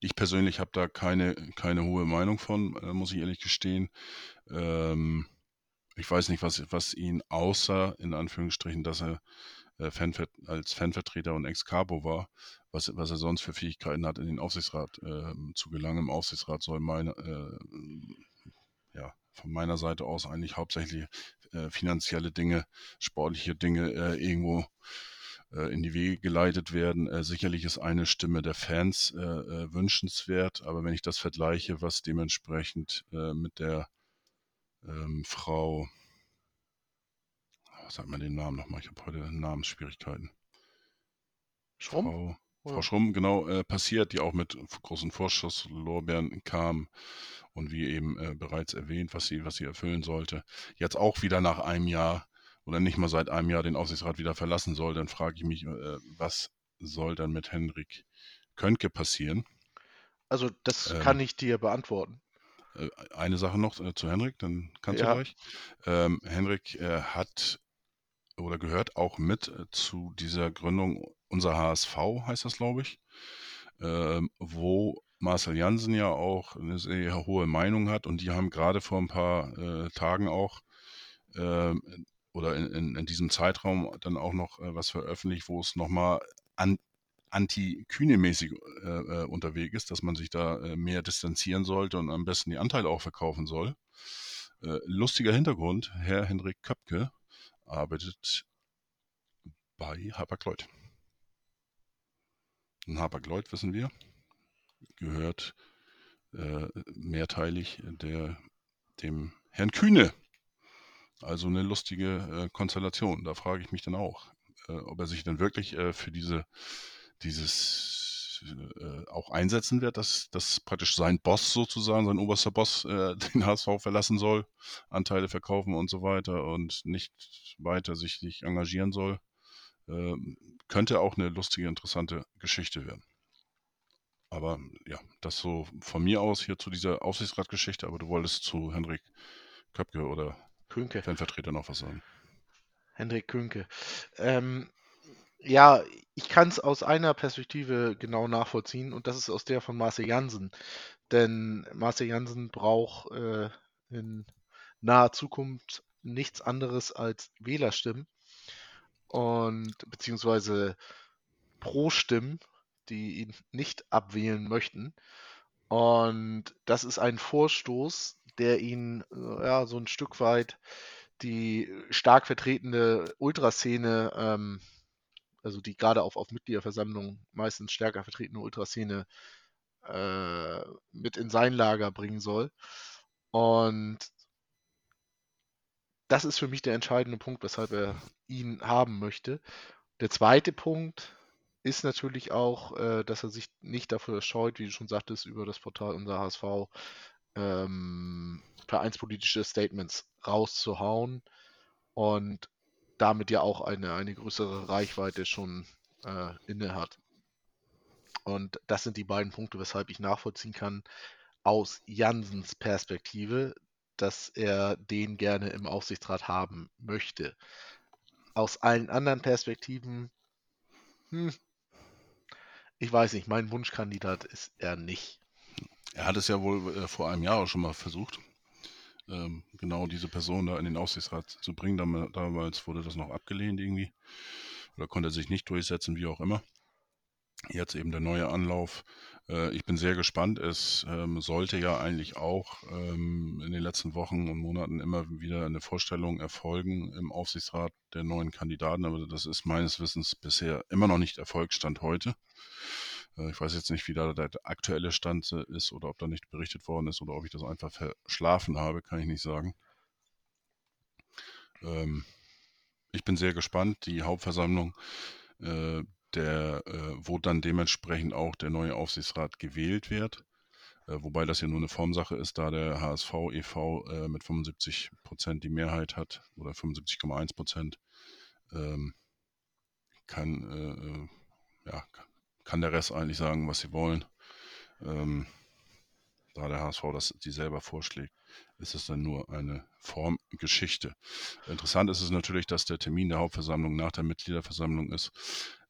ich persönlich habe da keine, keine hohe Meinung von, äh, muss ich ehrlich gestehen. Ähm, ich weiß nicht, was, was ihn außer, in Anführungsstrichen, dass er äh, Fanver als Fanvertreter und Ex-Capo war, was, was er sonst für Fähigkeiten hat, in den Aufsichtsrat äh, zu gelangen. Im Aufsichtsrat soll meine, äh, ja, von meiner Seite aus eigentlich hauptsächlich äh, finanzielle Dinge, sportliche Dinge äh, irgendwo in die Wege geleitet werden. Äh, sicherlich ist eine Stimme der Fans äh, äh, wünschenswert, aber wenn ich das vergleiche, was dementsprechend äh, mit der ähm, Frau, sag mal den Namen nochmal, ich habe heute Namensschwierigkeiten. Schrumm? Frau, Frau Schrumm, genau, äh, passiert, die auch mit großen Vorschusslorbeeren kam und wie eben äh, bereits erwähnt, was sie, was sie erfüllen sollte. Jetzt auch wieder nach einem Jahr oder nicht mal seit einem Jahr den Aufsichtsrat wieder verlassen soll, dann frage ich mich, äh, was soll dann mit Henrik Könke passieren? Also das ähm, kann ich dir beantworten. Äh, eine Sache noch äh, zu Henrik, dann kannst ja. du gleich. Ähm, Henrik äh, hat oder gehört auch mit äh, zu dieser Gründung unser HSV, heißt das, glaube ich, ähm, wo Marcel Jansen ja auch eine sehr hohe Meinung hat und die haben gerade vor ein paar äh, Tagen auch ähm, oder in, in, in, diesem Zeitraum dann auch noch äh, was veröffentlicht, wo es nochmal an, anti-Kühne-mäßig äh, äh, unterwegs ist, dass man sich da äh, mehr distanzieren sollte und am besten die Anteile auch verkaufen soll. Äh, lustiger Hintergrund, Herr Henrik Köpke arbeitet bei Hapag-Lloyd. Und Hapag-Lloyd, wissen wir, gehört äh, mehrteilig der, dem Herrn Kühne. Also eine lustige äh, Konstellation. Da frage ich mich dann auch, äh, ob er sich dann wirklich äh, für diese, dieses äh, auch einsetzen wird, dass, dass praktisch sein Boss sozusagen, sein oberster Boss, äh, den HSV verlassen soll, Anteile verkaufen und so weiter und nicht weiter sich nicht engagieren soll. Ähm, könnte auch eine lustige, interessante Geschichte werden. Aber ja, das so von mir aus hier zu dieser Aufsichtsratgeschichte, aber du wolltest zu Henrik Köpke oder Könke. Fanvertreter noch was sagen. Hendrik Könke. Ähm, ja, ich kann es aus einer Perspektive genau nachvollziehen und das ist aus der von Marcel Jansen. Denn Marcel Jansen braucht äh, in naher Zukunft nichts anderes als Wählerstimmen und beziehungsweise Pro-Stimmen, die ihn nicht abwählen möchten. Und das ist ein Vorstoß, der ihn äh, ja, so ein Stück weit die stark vertretene Ultraszene, ähm, also die gerade auf, auf Mitgliederversammlungen meistens stärker vertretene Ultraszene äh, mit in sein Lager bringen soll. Und das ist für mich der entscheidende Punkt, weshalb er ihn haben möchte. Der zweite Punkt ist natürlich auch, äh, dass er sich nicht dafür scheut, wie du schon sagtest, über das Portal unser HSV ähm, vereinspolitische Statements rauszuhauen und damit ja auch eine, eine größere Reichweite schon äh, inne hat. Und das sind die beiden Punkte, weshalb ich nachvollziehen kann, aus Jansens Perspektive, dass er den gerne im Aufsichtsrat haben möchte. Aus allen anderen Perspektiven, hm, ich weiß nicht, mein Wunschkandidat ist er nicht. Er hat es ja wohl äh, vor einem Jahr auch schon mal versucht, ähm, genau diese Person da in den Aufsichtsrat zu bringen. Damals wurde das noch abgelehnt irgendwie. Oder konnte er sich nicht durchsetzen, wie auch immer. Jetzt eben der neue Anlauf. Äh, ich bin sehr gespannt. Es ähm, sollte ja eigentlich auch ähm, in den letzten Wochen und Monaten immer wieder eine Vorstellung erfolgen im Aufsichtsrat der neuen Kandidaten, aber das ist meines Wissens bisher immer noch nicht Erfolgsstand heute. Äh, ich weiß jetzt nicht, wie da der aktuelle Stand ist oder ob da nicht berichtet worden ist oder ob ich das einfach verschlafen habe, kann ich nicht sagen. Ähm, ich bin sehr gespannt. Die Hauptversammlung äh, der, äh, wo dann dementsprechend auch der neue Aufsichtsrat gewählt wird. Äh, wobei das ja nur eine Formsache ist, da der HSV e.V. Äh, mit 75 Prozent die Mehrheit hat oder 75,1 Prozent. Ähm, kann, äh, äh, ja, kann der Rest eigentlich sagen, was sie wollen. Ähm, da der HSV das die selber vorschlägt, ist es dann nur eine Formgeschichte. Interessant ist es natürlich, dass der Termin der Hauptversammlung nach der Mitgliederversammlung ist.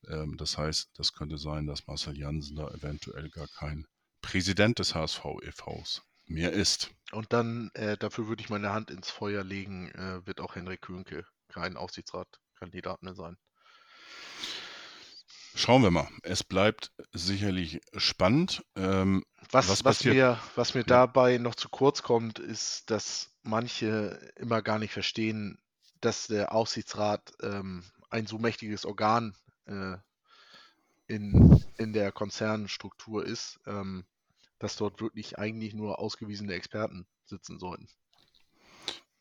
Ähm, das heißt, das könnte sein, dass Marcel Jansen da eventuell gar kein Präsident des HSV e.V.s mehr ist. Und dann, äh, dafür würde ich meine Hand ins Feuer legen, äh, wird auch Henrik Könke kein Aufsichtsratkandidat mehr sein. Schauen wir mal. Es bleibt sicherlich spannend. Ähm, was, was, was, mir, was mir dabei noch zu kurz kommt, ist, dass manche immer gar nicht verstehen, dass der Aufsichtsrat ähm, ein so mächtiges Organ äh, in, in der Konzernstruktur ist, ähm, dass dort wirklich eigentlich nur ausgewiesene Experten sitzen sollten.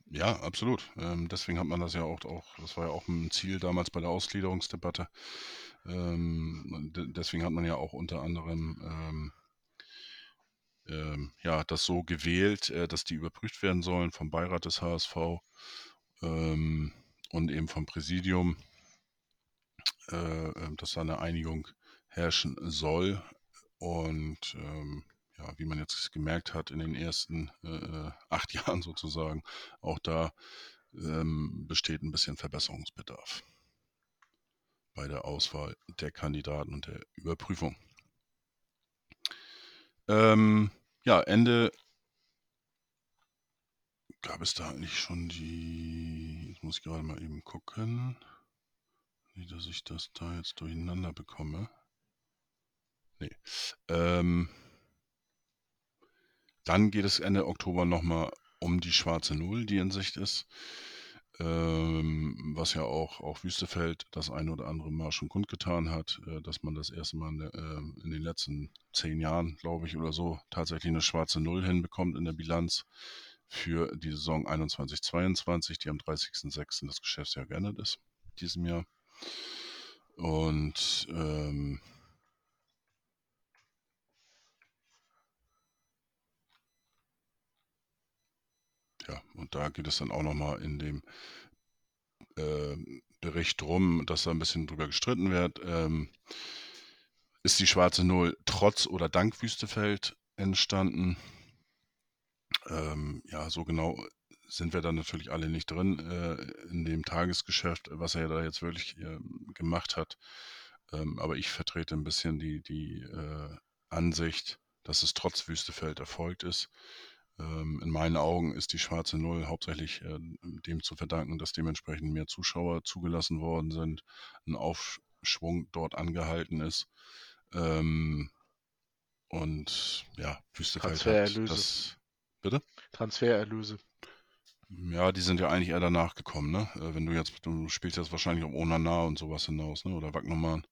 Ja, absolut. Ähm, deswegen hat man das ja auch, auch, das war ja auch ein Ziel damals bei der Ausgliederungsdebatte. Ähm, deswegen hat man ja auch unter anderem ähm, ähm, ja, das so gewählt, äh, dass die überprüft werden sollen vom Beirat des HSV ähm, und eben vom Präsidium äh, ähm, dass da eine Einigung herrschen soll. Und ähm, ja, wie man jetzt gemerkt hat in den ersten äh, acht Jahren sozusagen, auch da besteht ein bisschen Verbesserungsbedarf bei der Auswahl der Kandidaten und der Überprüfung. Ähm, ja, Ende gab es da eigentlich schon die muss ich gerade mal eben gucken. Nicht, dass ich das da jetzt durcheinander bekomme. Nee. Ähm, dann geht es Ende Oktober nochmal um die schwarze Null, die in Sicht ist. Ähm, was ja auch, auch Wüstefeld das eine oder andere Mal schon kundgetan hat, äh, dass man das erste Mal in, äh, in den letzten zehn Jahren, glaube ich, oder so, tatsächlich eine schwarze Null hinbekommt in der Bilanz für die Saison 21-22, die am 30.06. das Geschäftsjahr geendet ist, diesem Jahr. Und ähm, ja, und da geht es dann auch nochmal in dem äh, Bericht drum, dass da ein bisschen drüber gestritten wird. Ähm, ist die schwarze Null trotz oder dank Wüstefeld entstanden? Ähm, ja, so genau sind wir dann natürlich alle nicht drin äh, in dem Tagesgeschäft, was er da jetzt wirklich äh, gemacht hat. Ähm, aber ich vertrete ein bisschen die, die äh, Ansicht, dass es trotz Wüstefeld erfolgt ist. Ähm, in meinen Augen ist die schwarze Null hauptsächlich äh, dem zu verdanken, dass dementsprechend mehr Zuschauer zugelassen worden sind, ein Aufschwung dort angehalten ist. Ähm, und ja, Wüstefeld hat das. Bitte? Transfererlöse. Ja, die sind ja eigentlich eher danach gekommen, ne? Äh, wenn du jetzt, du spielst jetzt wahrscheinlich auf Onana und sowas hinaus, ne? Oder Wagnermann.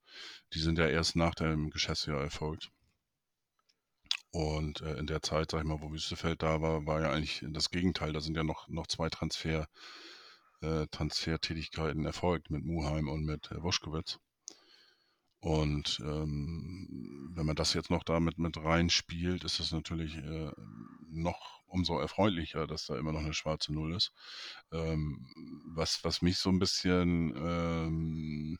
Die sind ja erst nach dem Geschäftsjahr erfolgt. Und äh, in der Zeit, sag ich mal, wo Wüstefeld da war, war ja eigentlich das Gegenteil. Da sind ja noch, noch zwei Transfer, äh, Transfertätigkeiten erfolgt mit Muheim und mit äh, Woschkowitz. Und ähm, wenn man das jetzt noch damit mit reinspielt, ist es natürlich äh, noch umso erfreulicher, dass da immer noch eine schwarze Null ist. Ähm, was, was mich so ein bisschen ähm,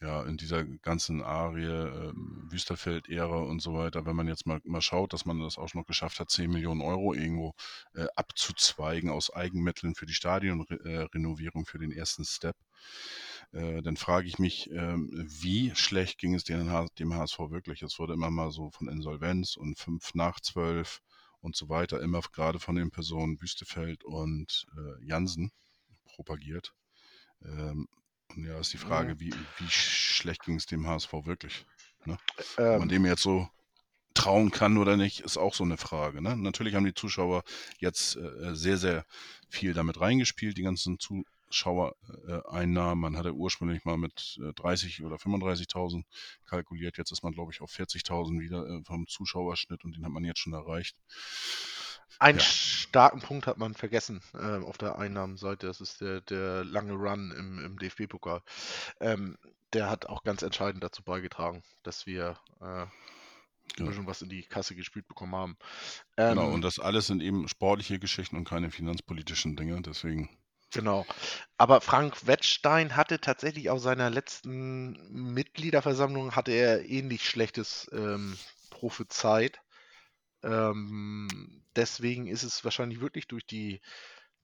ja, in dieser ganzen Arie, äh, Wüsterfeld-Ära und so weiter, wenn man jetzt mal, mal schaut, dass man das auch noch geschafft hat, 10 Millionen Euro irgendwo äh, abzuzweigen aus Eigenmitteln für die Stadionrenovierung für den ersten Step, äh, dann frage ich mich, ähm, wie schlecht ging es dem, dem HSV wirklich? Es wurde immer mal so von Insolvenz und 5 nach 12 und so weiter, immer gerade von den Personen Wüstefeld und äh, Jansen propagiert. Ähm, und ja, ist die Frage, ja. wie, wie schlecht ging es dem HSV wirklich? Ne? Ähm, Ob man ähm. dem jetzt so trauen kann oder nicht, ist auch so eine Frage. Ne? Natürlich haben die Zuschauer jetzt äh, sehr, sehr viel damit reingespielt, die ganzen Zuschauereinnahmen. Man hatte ursprünglich mal mit äh, 30 oder 35.000 kalkuliert. Jetzt ist man, glaube ich, auf 40.000 wieder äh, vom Zuschauerschnitt und den hat man jetzt schon erreicht. Einen ja. starken Punkt hat man vergessen äh, auf der Einnahmenseite. Das ist der, der lange Run im, im DFB-Pokal. Ähm, der hat auch ganz entscheidend dazu beigetragen, dass wir äh, ja. schon was in die Kasse gespielt bekommen haben. Genau, ähm, genau, und das alles sind eben sportliche Geschichten und keine finanzpolitischen Dinge. Deswegen. Genau. Aber Frank Wettstein hatte tatsächlich auf seiner letzten Mitgliederversammlung hatte er ähnlich schlechtes ähm, prophezeit. Ähm, deswegen ist es wahrscheinlich wirklich durch die,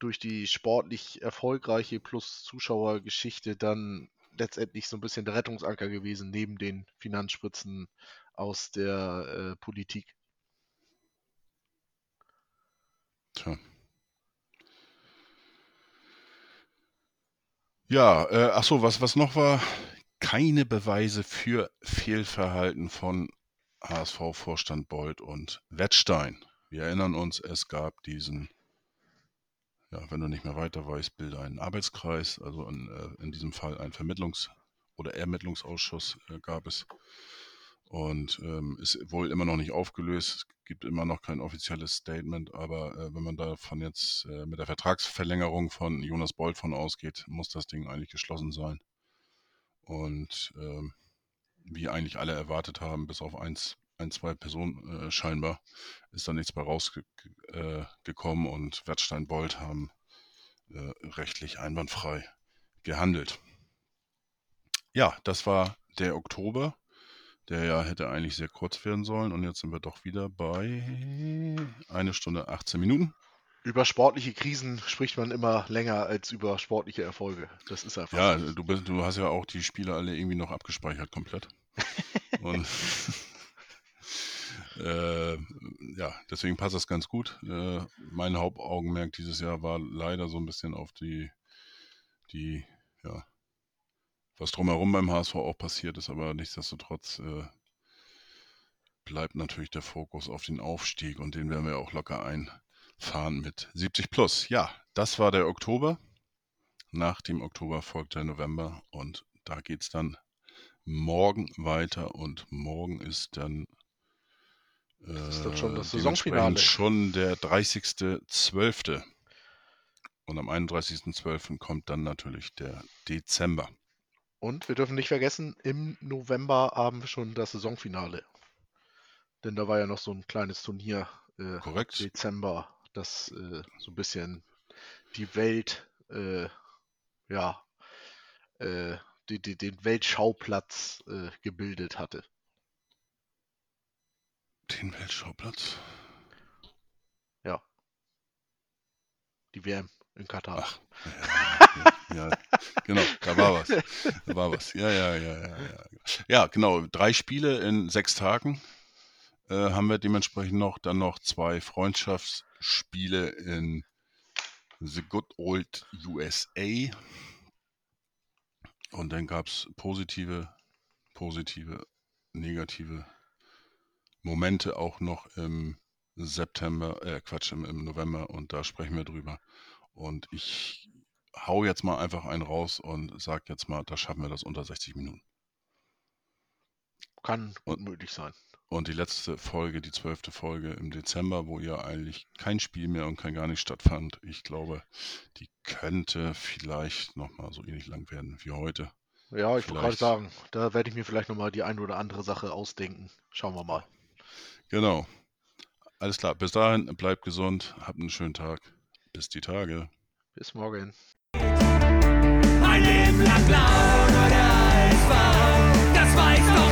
durch die sportlich erfolgreiche plus Zuschauergeschichte dann letztendlich so ein bisschen der Rettungsanker gewesen, neben den Finanzspritzen aus der äh, Politik. Tja. Ja, äh, ach was, was noch war, keine Beweise für Fehlverhalten von HSV-Vorstand Beuth und Wettstein. Wir erinnern uns, es gab diesen, ja, wenn du nicht mehr weiter weißt, bilde einen Arbeitskreis, also in, äh, in diesem Fall einen Vermittlungs- oder Ermittlungsausschuss äh, gab es und ähm, ist wohl immer noch nicht aufgelöst. Es gibt immer noch kein offizielles Statement, aber äh, wenn man davon jetzt äh, mit der Vertragsverlängerung von Jonas Bold von ausgeht, muss das Ding eigentlich geschlossen sein. Und ähm, wie eigentlich alle erwartet haben, bis auf eins, ein, zwei Personen äh, scheinbar, ist da nichts bei rausgekommen äh, und Wertstein Bold haben äh, rechtlich einwandfrei gehandelt. Ja, das war der Oktober, der ja hätte eigentlich sehr kurz werden sollen und jetzt sind wir doch wieder bei eine Stunde 18 Minuten. Über sportliche Krisen spricht man immer länger als über sportliche Erfolge. Das ist einfach. Ja, du, bist, du hast ja auch die Spiele alle irgendwie noch abgespeichert komplett. Und äh, ja, deswegen passt das ganz gut. Äh, mein Hauptaugenmerk dieses Jahr war leider so ein bisschen auf die die, ja, was drumherum beim HSV auch passiert ist, aber nichtsdestotrotz äh, bleibt natürlich der Fokus auf den Aufstieg und den werden wir auch locker einfahren mit 70 plus. Ja, das war der Oktober. Nach dem Oktober folgt der November und da geht es dann morgen weiter und morgen ist dann Das ist dann schon das äh, Saisonfinale. schon der 30.12. Und am 31.12. kommt dann natürlich der Dezember. Und wir dürfen nicht vergessen, im November haben wir schon das Saisonfinale. Denn da war ja noch so ein kleines Turnier äh, Korrekt? Dezember, das äh, so ein bisschen die Welt, äh, ja, äh, die, die, den Weltschauplatz äh, gebildet hatte. Den Weltschauplatz. Die WM in Katar. Ach, ja, ja, ja, genau, da war was. Da war was. Ja, ja, ja, ja. Ja, ja genau. Drei Spiele in sechs Tagen äh, haben wir dementsprechend noch. Dann noch zwei Freundschaftsspiele in The Good Old USA. Und dann gab es positive, positive, negative Momente auch noch im September, äh Quatsch, im, im November und da sprechen wir drüber. Und ich hau jetzt mal einfach einen raus und sag jetzt mal, da schaffen wir das unter 60 Minuten. Kann gut Und- möglich sein. Und die letzte Folge, die zwölfte Folge im Dezember, wo ja eigentlich kein Spiel mehr und kein gar nicht stattfand, ich glaube, die könnte vielleicht nochmal so ähnlich lang werden wie heute. Ja, ich wollte gerade sagen, da werde ich mir vielleicht nochmal die ein oder andere Sache ausdenken. Schauen wir mal. Genau. Alles klar. Bis dahin, bleibt gesund, habt einen schönen Tag. Bis die Tage. Bis morgen. Ein Leben lang blau nur der HSV. Das weiß doch